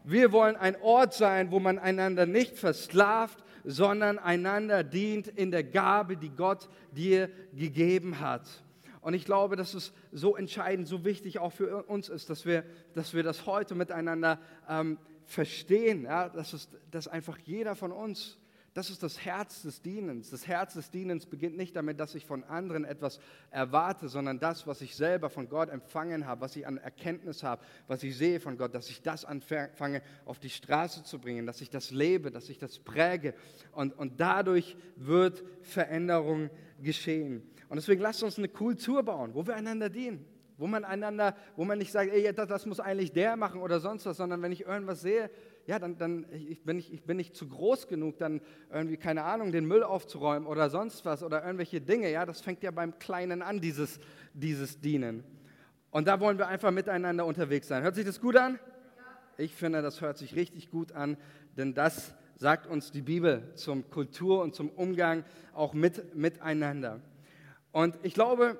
Wir wollen ein Ort sein, wo man einander nicht versklavt, sondern einander dient in der Gabe, die Gott dir gegeben hat. Und ich glaube, dass es so entscheidend, so wichtig auch für uns ist, dass wir, dass wir das heute miteinander ähm, verstehen, ja, dass, es, dass einfach jeder von uns Das ist das Herz des Dienens. Das Herz des Dienens beginnt nicht damit, dass ich von anderen etwas erwarte, sondern das, was ich selber von Gott empfangen habe, was ich an Erkenntnis habe, was ich sehe von Gott, dass ich das anfange auf die Straße zu bringen, dass ich das lebe, dass ich das präge. Und, und dadurch wird Veränderung geschehen. Und deswegen lasst uns eine Kultur bauen, wo wir einander dienen wo man einander, wo man nicht sagt, ey, das, das, muss eigentlich der machen oder sonst was, sondern wenn ich irgendwas sehe, ja, dann, dann ich bin, ich, ich bin nicht zu groß genug, dann irgendwie, keine Ahnung, den Müll aufzuräumen oder sonst was oder irgendwelche Dinge, ja, das fängt ja beim Kleinen an, dieses, dieses Dienen. Und da wollen wir einfach miteinander unterwegs sein. Hört sich das gut an? Ich finde, das hört sich richtig gut an, denn das sagt uns die Bibel zum Kultur und zum Umgang auch mit, miteinander. Und ich glaube,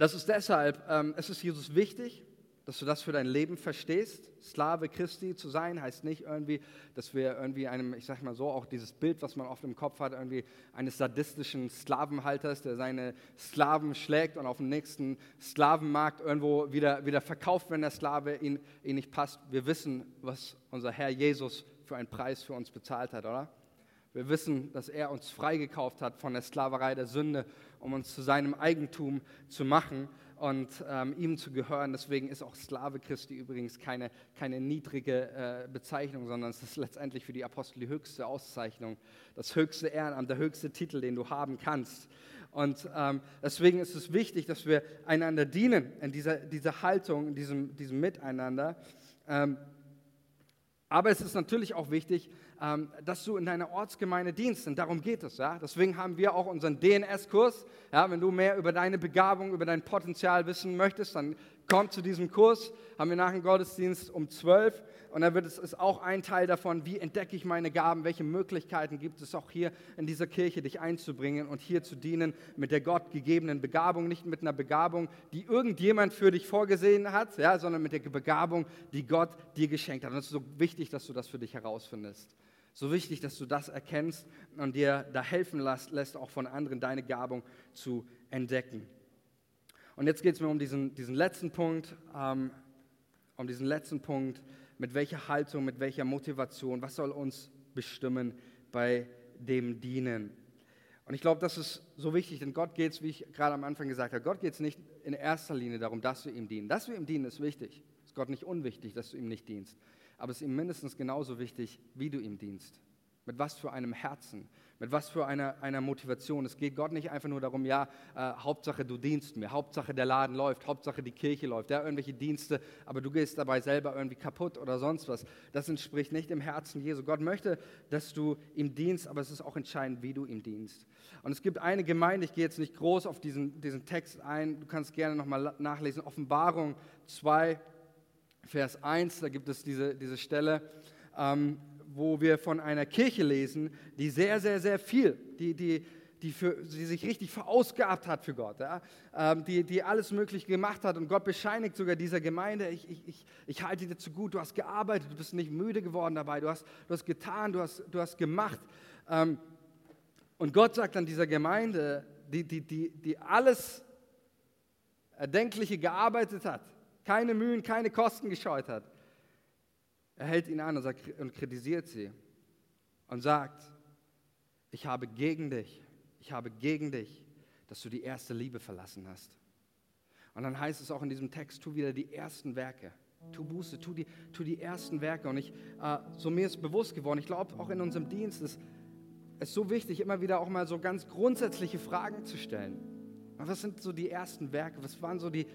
das ist deshalb, ähm, es ist Jesus wichtig, dass du das für dein Leben verstehst. Sklave Christi zu sein heißt nicht irgendwie, dass wir irgendwie einem, ich sag mal so, auch dieses Bild, was man oft im Kopf hat, irgendwie eines sadistischen Sklavenhalters, der seine Sklaven schlägt und auf dem nächsten Sklavenmarkt irgendwo wieder, wieder verkauft, wenn der Sklave ihn, ihn nicht passt. Wir wissen, was unser Herr Jesus für einen Preis für uns bezahlt hat, oder? Wir wissen, dass er uns freigekauft hat von der Sklaverei der Sünde, um uns zu seinem Eigentum zu machen und ähm, ihm zu gehören. Deswegen ist auch Sklave Christi übrigens keine, keine niedrige äh, Bezeichnung, sondern es ist letztendlich für die Apostel die höchste Auszeichnung, das höchste Ehrenamt, der höchste Titel, den du haben kannst. Und ähm, deswegen ist es wichtig, dass wir einander dienen in dieser, dieser Haltung, in diesem, diesem Miteinander. Ähm, aber es ist natürlich auch wichtig, ähm, dass du in deiner Ortsgemeinde dienst. Und darum geht es. Ja? Deswegen haben wir auch unseren DNS-Kurs. Ja, wenn du mehr über deine Begabung, über dein Potenzial wissen möchtest, dann komm zu diesem Kurs. Haben wir nach dem Gottesdienst um 12. Und da wird es ist auch ein Teil davon, wie entdecke ich meine Gaben, welche Möglichkeiten gibt es auch hier in dieser Kirche, dich einzubringen und hier zu dienen mit der Gott gegebenen Begabung, nicht mit einer Begabung, die irgendjemand für dich vorgesehen hat, ja, sondern mit der Begabung, die Gott dir geschenkt hat. Und es ist so wichtig, dass du das für dich herausfindest. So wichtig, dass du das erkennst und dir da helfen lässt, lässt auch von anderen deine Gabung zu entdecken. Und jetzt geht es mir um diesen, diesen letzten Punkt, ähm, um diesen letzten Punkt, mit welcher Haltung, mit welcher Motivation, was soll uns bestimmen bei dem Dienen. Und ich glaube, das ist so wichtig, denn Gott geht es, wie ich gerade am Anfang gesagt habe, Gott geht es nicht in erster Linie darum, dass wir ihm dienen. Dass wir ihm dienen, ist wichtig. Ist Gott nicht unwichtig, dass du ihm nicht dienst aber es ist ihm mindestens genauso wichtig, wie du ihm dienst. Mit was für einem Herzen, mit was für einer, einer Motivation. Es geht Gott nicht einfach nur darum, ja, äh, Hauptsache du dienst mir, Hauptsache der Laden läuft, Hauptsache die Kirche läuft, ja, irgendwelche Dienste, aber du gehst dabei selber irgendwie kaputt oder sonst was. Das entspricht nicht dem Herzen Jesu. Gott möchte, dass du ihm dienst, aber es ist auch entscheidend, wie du ihm dienst. Und es gibt eine Gemeinde, ich gehe jetzt nicht groß auf diesen, diesen Text ein, du kannst gerne nochmal nachlesen, Offenbarung 2, Vers 1, da gibt es diese, diese Stelle, ähm, wo wir von einer Kirche lesen, die sehr, sehr, sehr viel, die, die, die, für, die sich richtig verausgabt hat für Gott, ja? ähm, die, die alles Mögliche gemacht hat. Und Gott bescheinigt sogar dieser Gemeinde, ich, ich, ich, ich halte dir zu gut, du hast gearbeitet, du bist nicht müde geworden dabei, du hast, du hast getan, du hast, du hast gemacht. Ähm, und Gott sagt an dieser Gemeinde, die, die, die, die alles Erdenkliche gearbeitet hat, keine Mühen, keine Kosten gescheut hat. Er hält ihn an und, sagt, und kritisiert sie und sagt, ich habe gegen dich, ich habe gegen dich, dass du die erste Liebe verlassen hast. Und dann heißt es auch in diesem Text, tu wieder die ersten Werke. Tu Buße, tu die, tu die ersten Werke. Und ich, äh, so mir ist bewusst geworden, ich glaube auch in unserem Dienst ist es so wichtig, immer wieder auch mal so ganz grundsätzliche Fragen zu stellen. Was sind so die ersten Werke? Was waren so die,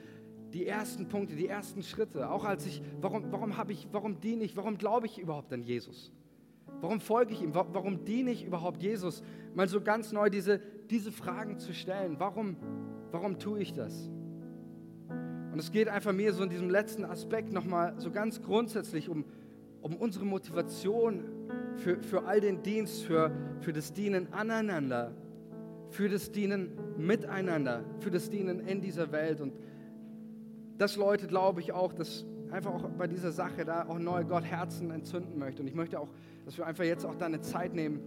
die ersten Punkte, die ersten Schritte. Auch als ich, warum, warum habe ich, warum diene ich, warum glaube ich überhaupt an Jesus? Warum folge ich ihm? Warum diene ich überhaupt Jesus? Mal so ganz neu diese, diese Fragen zu stellen. Warum, warum tue ich das? Und es geht einfach mir so in diesem letzten Aspekt nochmal so ganz grundsätzlich um, um unsere Motivation für, für all den Dienst, für, für das Dienen aneinander, für das Dienen miteinander, für das Dienen in dieser Welt. Und dass Leute, glaube ich, auch, dass einfach auch bei dieser Sache da auch neue Gott Herzen entzünden möchte. Und ich möchte auch, dass wir einfach jetzt auch da eine Zeit nehmen,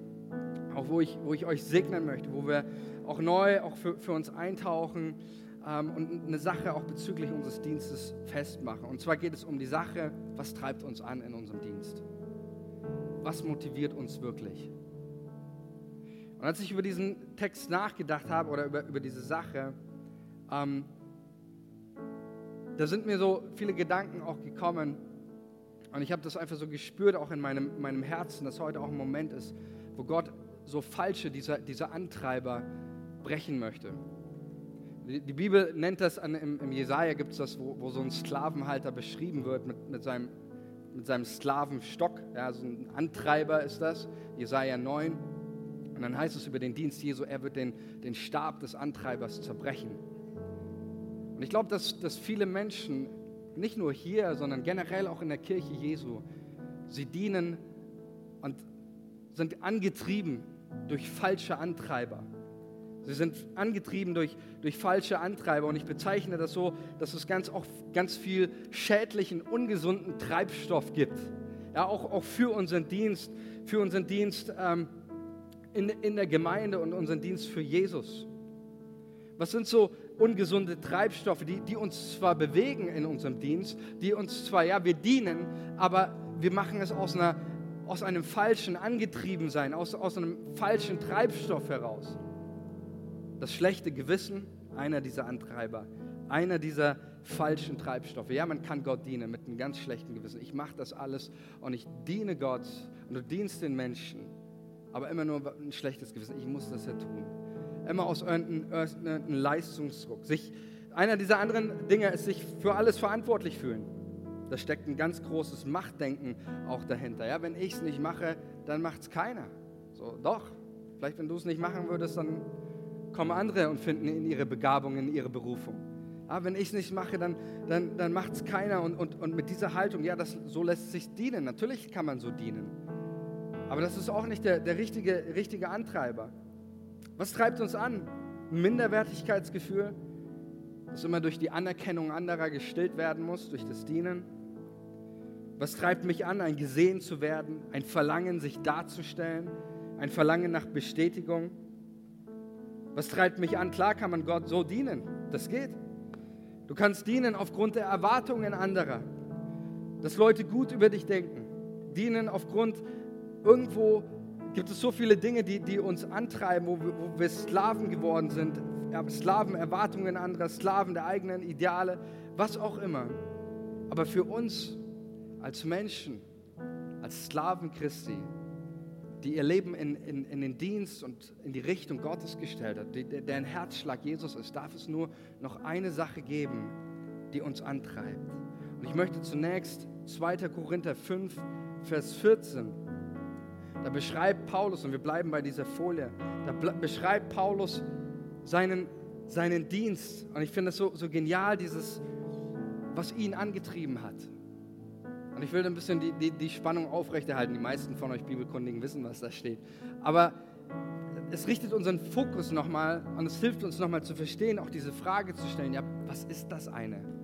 auch wo ich, wo ich euch segnen möchte, wo wir auch neu auch für, für uns eintauchen ähm, und eine Sache auch bezüglich unseres Dienstes festmachen. Und zwar geht es um die Sache, was treibt uns an in unserem Dienst? Was motiviert uns wirklich? Und als ich über diesen Text nachgedacht habe oder über, über diese Sache, ähm, da sind mir so viele Gedanken auch gekommen. Und ich habe das einfach so gespürt, auch in meinem, meinem Herzen, dass heute auch ein Moment ist, wo Gott so falsche, diese, diese Antreiber brechen möchte. Die, die Bibel nennt das, an, im, im Jesaja gibt es das, wo, wo, so ein Sklavenhalter beschrieben wird mit, mit, seinem, mit seinem Sklavenstock. Ja, so ein Antreiber ist das, Jesaja 9. Und dann heißt es über den Dienst Jesu, er wird den, den Stab des Antreibers zerbrechen. Und ich glaube, dass, dass viele Menschen, nicht nur hier, sondern generell auch in der Kirche Jesu, sie dienen und sind angetrieben durch falsche Antreiber. Sie sind angetrieben durch, durch falsche Antreiber und ich bezeichne das so, dass es ganz, auch ganz viel schädlichen, ungesunden Treibstoff gibt. Ja, auch, auch für unseren Dienst, für unseren Dienst ähm, in, in der Gemeinde und unseren Dienst für Jesus? Was sind so ungesunde Treibstoffe, die, die uns zwar bewegen in unserem Dienst, die uns zwar, ja, wir dienen, aber wir machen es aus, einer, aus einem falschen Angetriebensein, aus, aus einem falschen Treibstoff heraus. Das schlechte Gewissen, einer dieser Antreiber, einer dieser falschen Treibstoffe. Ja, man kann Gott dienen mit einem ganz schlechten Gewissen. Ich mache das alles und ich diene Gott und du dienst den Menschen aber immer nur ein schlechtes Gewissen. Ich muss das ja tun. Immer aus irgendeinem Leistungsdruck. Sich, einer dieser anderen Dinge ist sich für alles verantwortlich fühlen. Da steckt ein ganz großes Machtdenken auch dahinter. Ja, wenn ich es nicht mache, dann macht es keiner. So, doch. Vielleicht, wenn du es nicht machen würdest, dann kommen andere und finden in ihre Begabung, in ihre Berufung. Aber wenn ich es nicht mache, dann, dann, dann macht es keiner. Und, und, und mit dieser Haltung, ja, das, so lässt sich dienen. Natürlich kann man so dienen. Aber das ist auch nicht der, der richtige, richtige Antreiber. Was treibt uns an? Ein Minderwertigkeitsgefühl, das immer durch die Anerkennung anderer gestillt werden muss, durch das Dienen. Was treibt mich an, ein gesehen zu werden, ein Verlangen, sich darzustellen, ein Verlangen nach Bestätigung? Was treibt mich an? Klar kann man Gott so dienen, das geht. Du kannst dienen aufgrund der Erwartungen anderer, dass Leute gut über dich denken. Dienen aufgrund irgendwo gibt es so viele Dinge, die, die uns antreiben, wo wir, wo wir Sklaven geworden sind. Sklaven, Erwartungen anderer, Sklaven der eigenen Ideale, was auch immer. Aber für uns als Menschen, als Sklaven Christi, die ihr Leben in, in, in den Dienst und in die Richtung Gottes gestellt hat, die, deren Herzschlag Jesus ist, darf es nur noch eine Sache geben, die uns antreibt. Und ich möchte zunächst 2. Korinther 5, Vers 14 da beschreibt Paulus, und wir bleiben bei dieser Folie, da beschreibt Paulus seinen, seinen Dienst. Und ich finde es so, so genial, dieses, was ihn angetrieben hat. Und ich will ein bisschen die, die, die Spannung aufrechterhalten. Die meisten von euch Bibelkundigen wissen, was da steht. Aber es richtet unseren Fokus nochmal und es hilft uns nochmal zu verstehen, auch diese Frage zu stellen, ja, was ist das eine?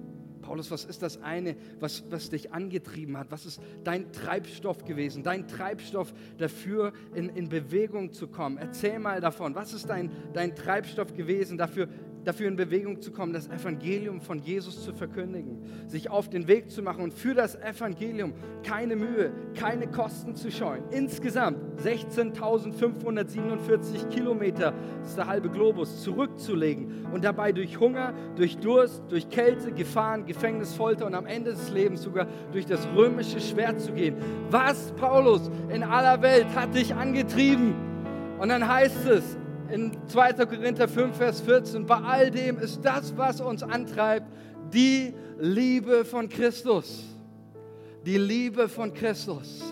Paulus, was ist das eine, was, was dich angetrieben hat? Was ist dein Treibstoff gewesen? Dein Treibstoff dafür, in, in Bewegung zu kommen? Erzähl mal davon. Was ist dein, dein Treibstoff gewesen dafür, dafür in Bewegung zu kommen, das Evangelium von Jesus zu verkündigen, sich auf den Weg zu machen und für das Evangelium keine Mühe, keine Kosten zu scheuen. Insgesamt 16.547 Kilometer, das ist der halbe Globus, zurückzulegen und dabei durch Hunger, durch Durst, durch Kälte, Gefahren, Gefängnis, Folter und am Ende des Lebens sogar durch das römische Schwert zu gehen. Was, Paulus, in aller Welt hat dich angetrieben? Und dann heißt es, in 2. Korinther 5, Vers 14, bei all dem ist das, was uns antreibt, die Liebe von Christus. Die Liebe von Christus.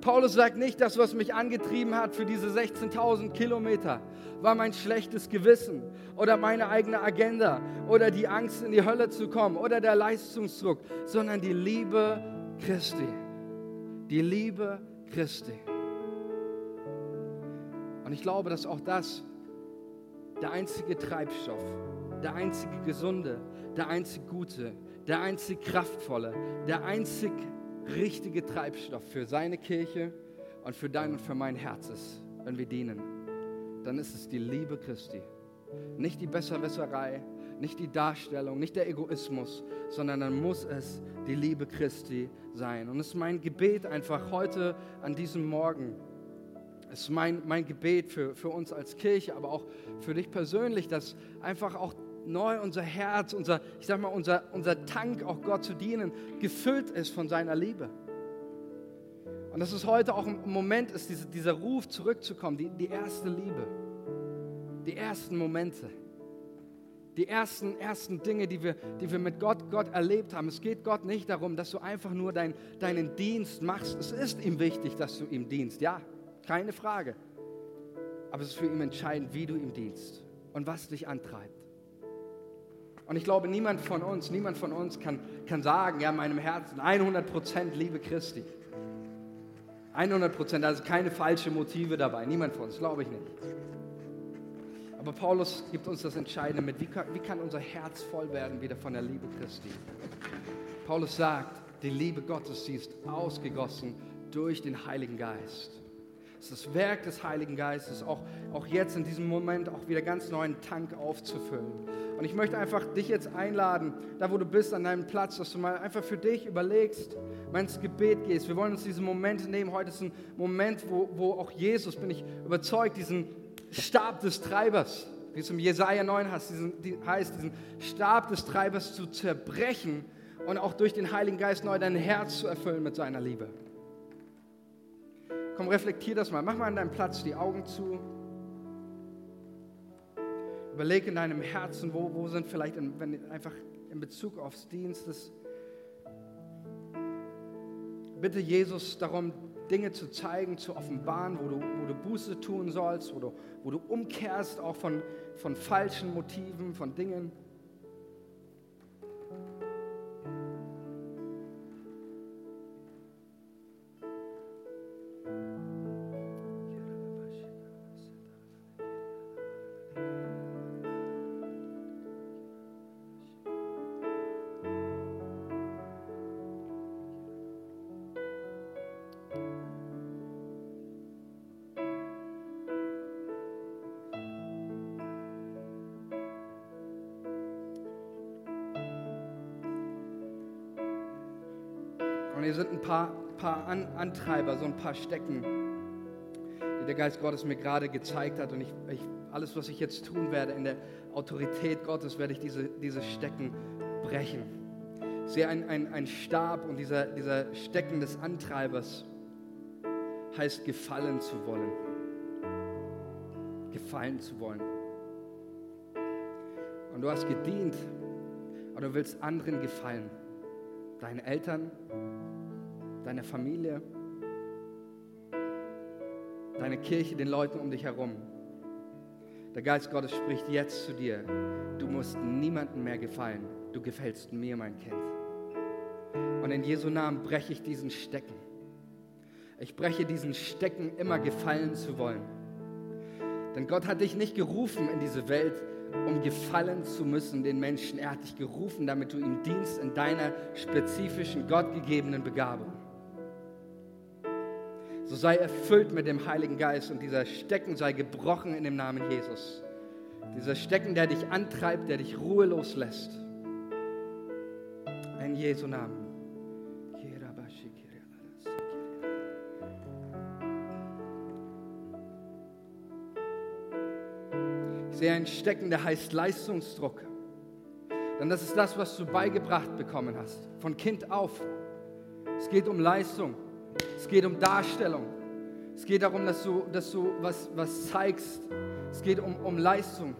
Paulus sagt nicht, das, was mich angetrieben hat für diese 16.000 Kilometer, war mein schlechtes Gewissen oder meine eigene Agenda oder die Angst, in die Hölle zu kommen oder der Leistungsdruck, sondern die Liebe Christi. Die Liebe Christi. Und ich glaube, dass auch das der einzige Treibstoff, der einzige gesunde, der einzig gute, der einzig kraftvolle, der einzig richtige Treibstoff für seine Kirche und für dein und für mein Herz ist, wenn wir dienen. Dann ist es die Liebe Christi. Nicht die Besserwisserei, nicht die Darstellung, nicht der Egoismus, sondern dann muss es die Liebe Christi sein. Und es ist mein Gebet einfach heute an diesem Morgen, Es ist mein, mein Gebet für, für uns als Kirche, aber auch für dich persönlich, dass einfach auch neu unser Herz, unser, ich sag mal, unser, unser Tank, auch Gott zu dienen, gefüllt ist von seiner Liebe. Und dass es heute auch ein Moment ist, diese, dieser Ruf zurückzukommen, die, die erste Liebe, die ersten Momente, die ersten, ersten Dinge, die wir, die wir mit Gott, Gott erlebt haben. Es geht Gott nicht darum, dass du einfach nur dein, deinen Dienst machst. Es ist ihm wichtig, dass du ihm dienst, ja, keine Frage. Aber es ist für ihn entscheidend, wie du ihm dienst und was dich antreibt. Und ich glaube, niemand von uns, niemand von uns kann, kann sagen, ja, meinem Herzen 100% Liebe Christi. 100 Prozent, also keine falschen Motive dabei. Niemand von uns, glaube ich nicht. Aber Paulus gibt uns das Entscheidende mit, wie kann, wie kann unser Herz voll werden wieder von der Liebe Christi. Paulus sagt, die Liebe Gottes, sie ist ausgegossen durch den Heiligen Geist. Ist das Werk des Heiligen Geistes, auch, auch jetzt in diesem Moment auch wieder ganz neuen Tank aufzufüllen. Und ich möchte einfach dich jetzt einladen, da wo du bist, an deinem Platz, dass du mal einfach für dich überlegst, mal ins Gebet gehst. Wir wollen uns diese Momente nehmen. Heute ist ein Moment, wo, wo auch Jesus, bin ich überzeugt, diesen Stab des Treibers, wie es im Jesaja 9 heißt, diesen, die, heißt, diesen Stab des Treibers zu zerbrechen und auch durch den Heiligen Geist neu dein Herz zu erfüllen mit seiner Liebe. Komm, reflektier das mal. Mach mal an deinem Platz die Augen zu. Überleg in deinem Herzen, wo, wo sind vielleicht in, wenn, einfach in Bezug aufs Dienstes. Bitte Jesus darum, Dinge zu zeigen, zu offenbaren, wo du, wo du Buße tun sollst, wo du, wo du umkehrst, auch von, von falschen Motiven, von Dingen. Paar, paar An Antreiber, so ein paar Stecken, die der Geist Gottes mir gerade gezeigt hat. Und ich, ich, alles, was ich jetzt tun werde, in der Autorität Gottes, werde ich diese, diese Stecken brechen. Ich sehe ein, ein, Stab und dieser, dieser Stecken des Antreibers heißt gefallen zu wollen. Gefallen zu wollen. Und du hast gedient und du willst anderen gefallen. Deinen Eltern, deiner Familie, deine Kirche, den Leuten um dich herum. Der Geist Gottes spricht jetzt zu dir. Du musst niemandem mehr gefallen. Du gefällst mir, mein Kind. Und in Jesu Namen breche ich diesen Stecken. Ich breche diesen Stecken, immer gefallen zu wollen. Denn Gott hat dich nicht gerufen in diese Welt, um gefallen zu müssen den Menschen. Er hat dich gerufen, damit du ihm dienst in deiner spezifischen, gottgegebenen Begabung. So sei erfüllt mit dem Heiligen Geist und dieser Stecken sei gebrochen in dem Namen Jesus. Dieser Stecken, der dich antreibt, der dich ruhelos lässt. In Jesu Namen. Ich sehe ein Stecken, der heißt Leistungsdruck. Denn das ist das, was du beigebracht bekommen hast, von Kind auf. Es geht um Leistung. Es geht um Darstellung. Es geht darum, dass du, dass du was, was zeigst. Es geht um, um Leistung.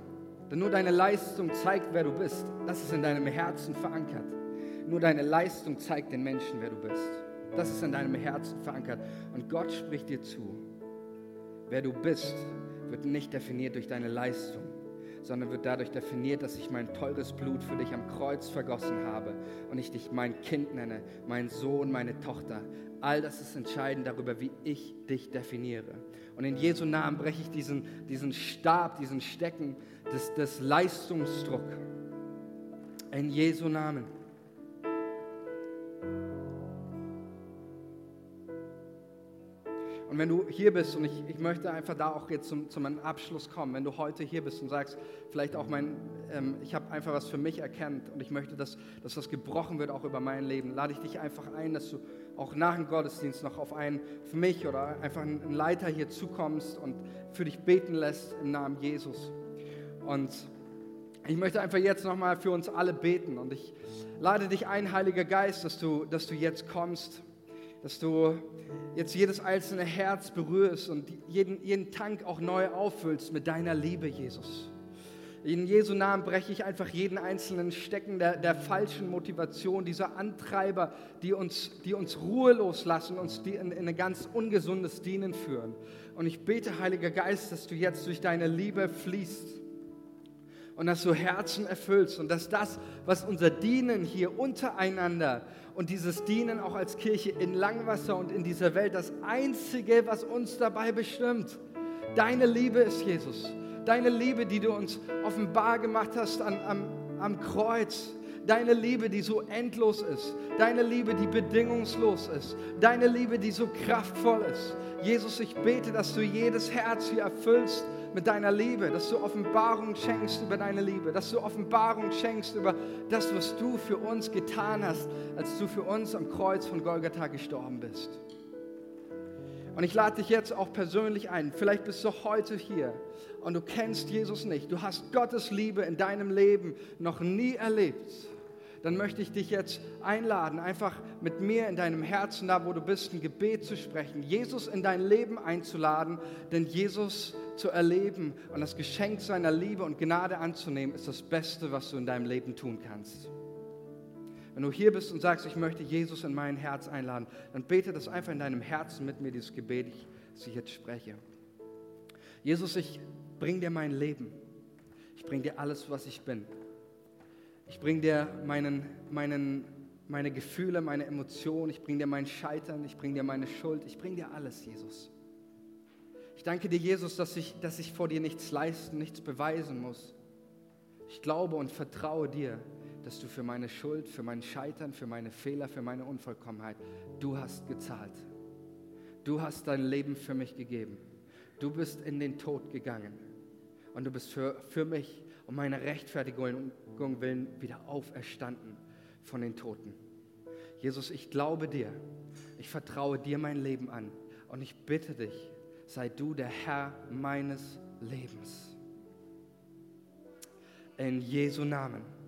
Denn nur deine Leistung zeigt, wer du bist. Das ist in deinem Herzen verankert. Nur deine Leistung zeigt den Menschen, wer du bist. Das ist in deinem Herzen verankert. Und Gott spricht dir zu. Wer du bist, wird nicht definiert durch deine Leistung, sondern wird dadurch definiert, dass ich mein teures Blut für dich am Kreuz vergossen habe und ich dich mein Kind nenne, mein Sohn, meine Tochter. All das ist entscheidend darüber, wie ich dich definiere. Und in Jesu Namen breche ich diesen, diesen Stab, diesen Stecken des, des Leistungsdruck. In Jesu Namen. Und wenn du hier bist, und ich, ich möchte einfach da auch jetzt zum, zum Abschluss kommen, wenn du heute hier bist und sagst, vielleicht auch mein, ähm, ich habe einfach was für mich erkannt und ich möchte, dass, dass das gebrochen wird auch über mein Leben, lade ich dich einfach ein, dass du auch nach dem Gottesdienst noch auf einen, für mich oder einfach einen Leiter hier zukommst und für dich beten lässt im Namen Jesus. Und ich möchte einfach jetzt nochmal für uns alle beten und ich lade dich ein, Heiliger Geist, dass du, dass du jetzt kommst, dass du jetzt jedes einzelne Herz berührst und jeden, jeden Tank auch neu auffüllst mit deiner Liebe, Jesus. In Jesu Namen breche ich einfach jeden einzelnen Stecken der, der falschen Motivation, dieser Antreiber, die uns, die uns ruhelos lassen, uns die in, in ein ganz ungesundes Dienen führen. Und ich bete, Heiliger Geist, dass du jetzt durch deine Liebe fließt und dass du Herzen erfüllst und dass das, was unser Dienen hier untereinander und dieses Dienen auch als Kirche in Langwasser und in dieser Welt, das Einzige, was uns dabei bestimmt, deine Liebe ist, Jesus. Deine Liebe, die du uns offenbar gemacht hast an, am, am Kreuz. Deine Liebe, die so endlos ist. Deine Liebe, die bedingungslos ist. Deine Liebe, die so kraftvoll ist. Jesus, ich bete, dass du jedes Herz hier erfüllst mit deiner Liebe, dass du Offenbarung schenkst über deine Liebe, dass du Offenbarung schenkst über das, was du für uns getan hast, als du für uns am Kreuz von Golgatha gestorben bist. Und ich lade dich jetzt auch persönlich ein. Vielleicht bist du heute hier und du kennst Jesus nicht. Du hast Gottes Liebe in deinem Leben noch nie erlebt. Dann möchte ich dich jetzt einladen, einfach mit mir in deinem Herzen, da wo du bist, ein Gebet zu sprechen, Jesus in dein Leben einzuladen, denn Jesus zu erleben und das Geschenk seiner Liebe und Gnade anzunehmen, ist das Beste, was du in deinem Leben tun kannst. Wenn du hier bist und sagst, ich möchte Jesus in mein Herz einladen, dann bete das einfach in deinem Herzen mit mir, dieses Gebet, das ich jetzt spreche. Jesus, ich bring dir mein Leben. Ich bring dir alles, was ich bin. Ich bring dir meinen, meinen, meine Gefühle, meine Emotionen. Ich bring dir mein Scheitern. Ich bring dir meine Schuld. Ich bring dir alles, Jesus. Ich danke dir, Jesus, dass ich, dass ich vor dir nichts leisten, nichts beweisen muss. Ich glaube und vertraue dir, dass du für meine Schuld, für mein Scheitern, für meine Fehler, für meine Unvollkommenheit, du hast gezahlt. Du hast dein Leben für mich gegeben. Du bist in den Tod gegangen. Und du bist für, für mich um meine Rechtfertigung willen wieder auferstanden von den Toten. Jesus, ich glaube dir. Ich vertraue dir mein Leben an. Und ich bitte dich, sei du der Herr meines Lebens. In Jesu Namen.